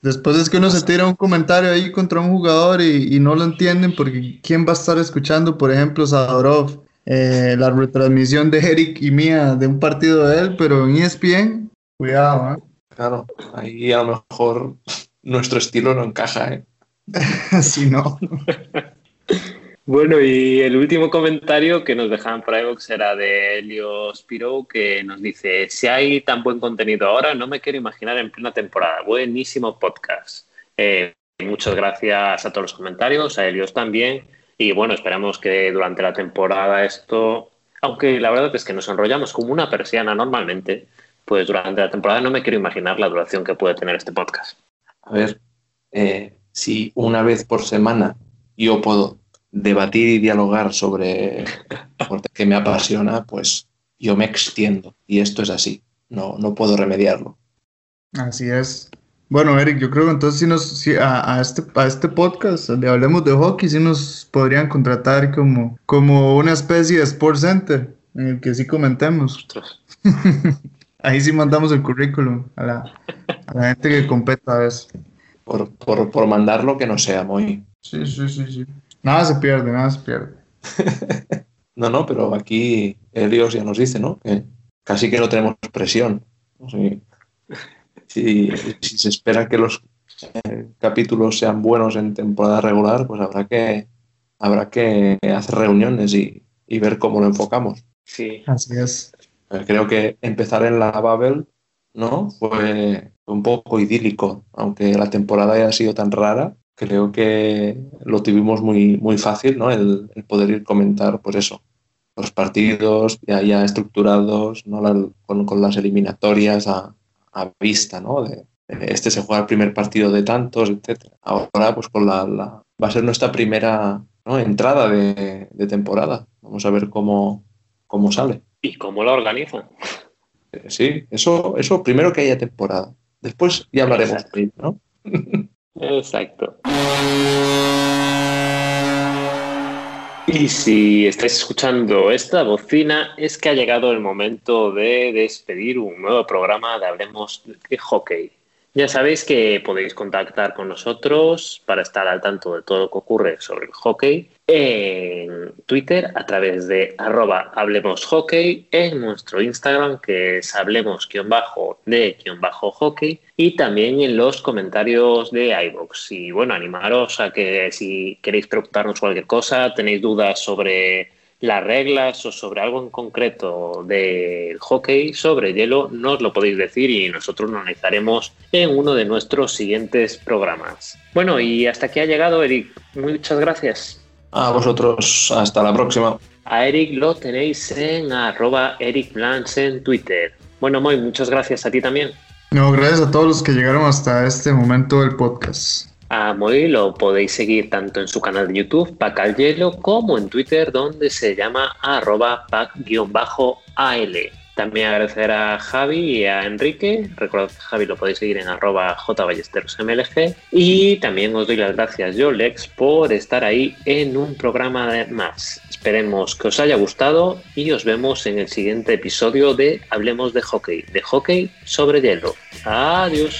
Después es que uno se tira un comentario ahí contra un jugador y, y, no lo entienden porque ¿quién va a estar escuchando, por ejemplo, Sadorov eh, la retransmisión de Eric y mía de un partido de él, pero en ESPN, cuidado, ¿eh? Claro, ahí a lo mejor nuestro estilo no encaja, ¿eh? si no. Bueno, y el último comentario que nos dejaban por ahí era de Helio Spiro, que nos dice, si hay tan buen contenido ahora, no me quiero imaginar en plena temporada. Buenísimo podcast. Eh, muchas gracias a todos los comentarios, a Helios también. Y bueno, esperamos que durante la temporada esto, aunque la verdad es que nos enrollamos como una persiana normalmente, pues durante la temporada no me quiero imaginar la duración que puede tener este podcast. A ver, eh, si una vez por semana yo puedo debatir y dialogar sobre lo que me apasiona, pues yo me extiendo. Y esto es así, no, no puedo remediarlo. Así es. Bueno, Eric, yo creo que entonces si nos, si a, este, a este podcast de Hablemos de Hockey, sí nos podrían contratar como, como una especie de Sports Center en el que sí comentemos. Ahí sí mandamos el currículum a la, a la gente que compete a veces. Por, por, por mandarlo que no sea muy... Sí, sí, sí, sí. Nada se pierde, nada se pierde. no, no, pero aquí Helios ya nos dice, ¿no? Que casi que no tenemos presión. Sí si, se espera que los eh, capítulos sean buenos en temporada regular, pues habrá que, habrá que hacer reuniones y, ver cómo lo enfocamos. Sí. Así es. Eh, creo que empezar en la Babel ¿no? fue un poco idílico, aunque la temporada haya sido tan rara, creo que lo tuvimos muy, muy fácil, ¿no? El, poder ir comentar, pues eso, los partidos ya, ya estructurados, ¿no? con, las eliminatorias a, vista, ¿no? De, este se juega el primer partido de tantos, etc. Ahora, pues con la, va a ser nuestra primera entrada de, temporada. Vamos a ver cómo, cómo sale. ¿Y cómo la organizan? Sí, eso, eso primero que haya temporada. Después ya hablaremos de ¿no? Exacto. Y si estáis escuchando esta bocina, es que ha llegado el momento de despedir un nuevo programa de Hablemos de Hockey. Ya sabéis que podéis contactar con nosotros para estar al tanto de todo lo que ocurre sobre el hockey en Twitter a través de arroba hablemos en nuestro Instagram que es hablemos-de-hockey y también en los comentarios de iVoox. Y bueno, animaros a que si queréis preguntarnos cualquier cosa, tenéis dudas sobre las reglas o sobre algo en concreto del hockey sobre hielo, nos lo podéis decir y nosotros lo analizaremos en uno de nuestros siguientes programas. Bueno, y hasta aquí ha llegado Eric. Muchas gracias. A vosotros, hasta la próxima. A Eric lo tenéis en arroba Eric en Twitter. Bueno, Moy, muchas gracias a ti también. No, gracias a todos los que llegaron hasta este momento del podcast. A Moy lo podéis seguir tanto en su canal de YouTube, Pac al Hielo, como en Twitter, donde se llama arroba pac-al. También agradecer a Javi y a Enrique. Recordad que Javi lo podéis seguir en arroba jballesterosmlg. Y también os doy las gracias yo, Lex, por estar ahí en un programa más. Esperemos que os haya gustado y os vemos en el siguiente episodio de Hablemos de Hockey, de hockey sobre hielo. Adiós.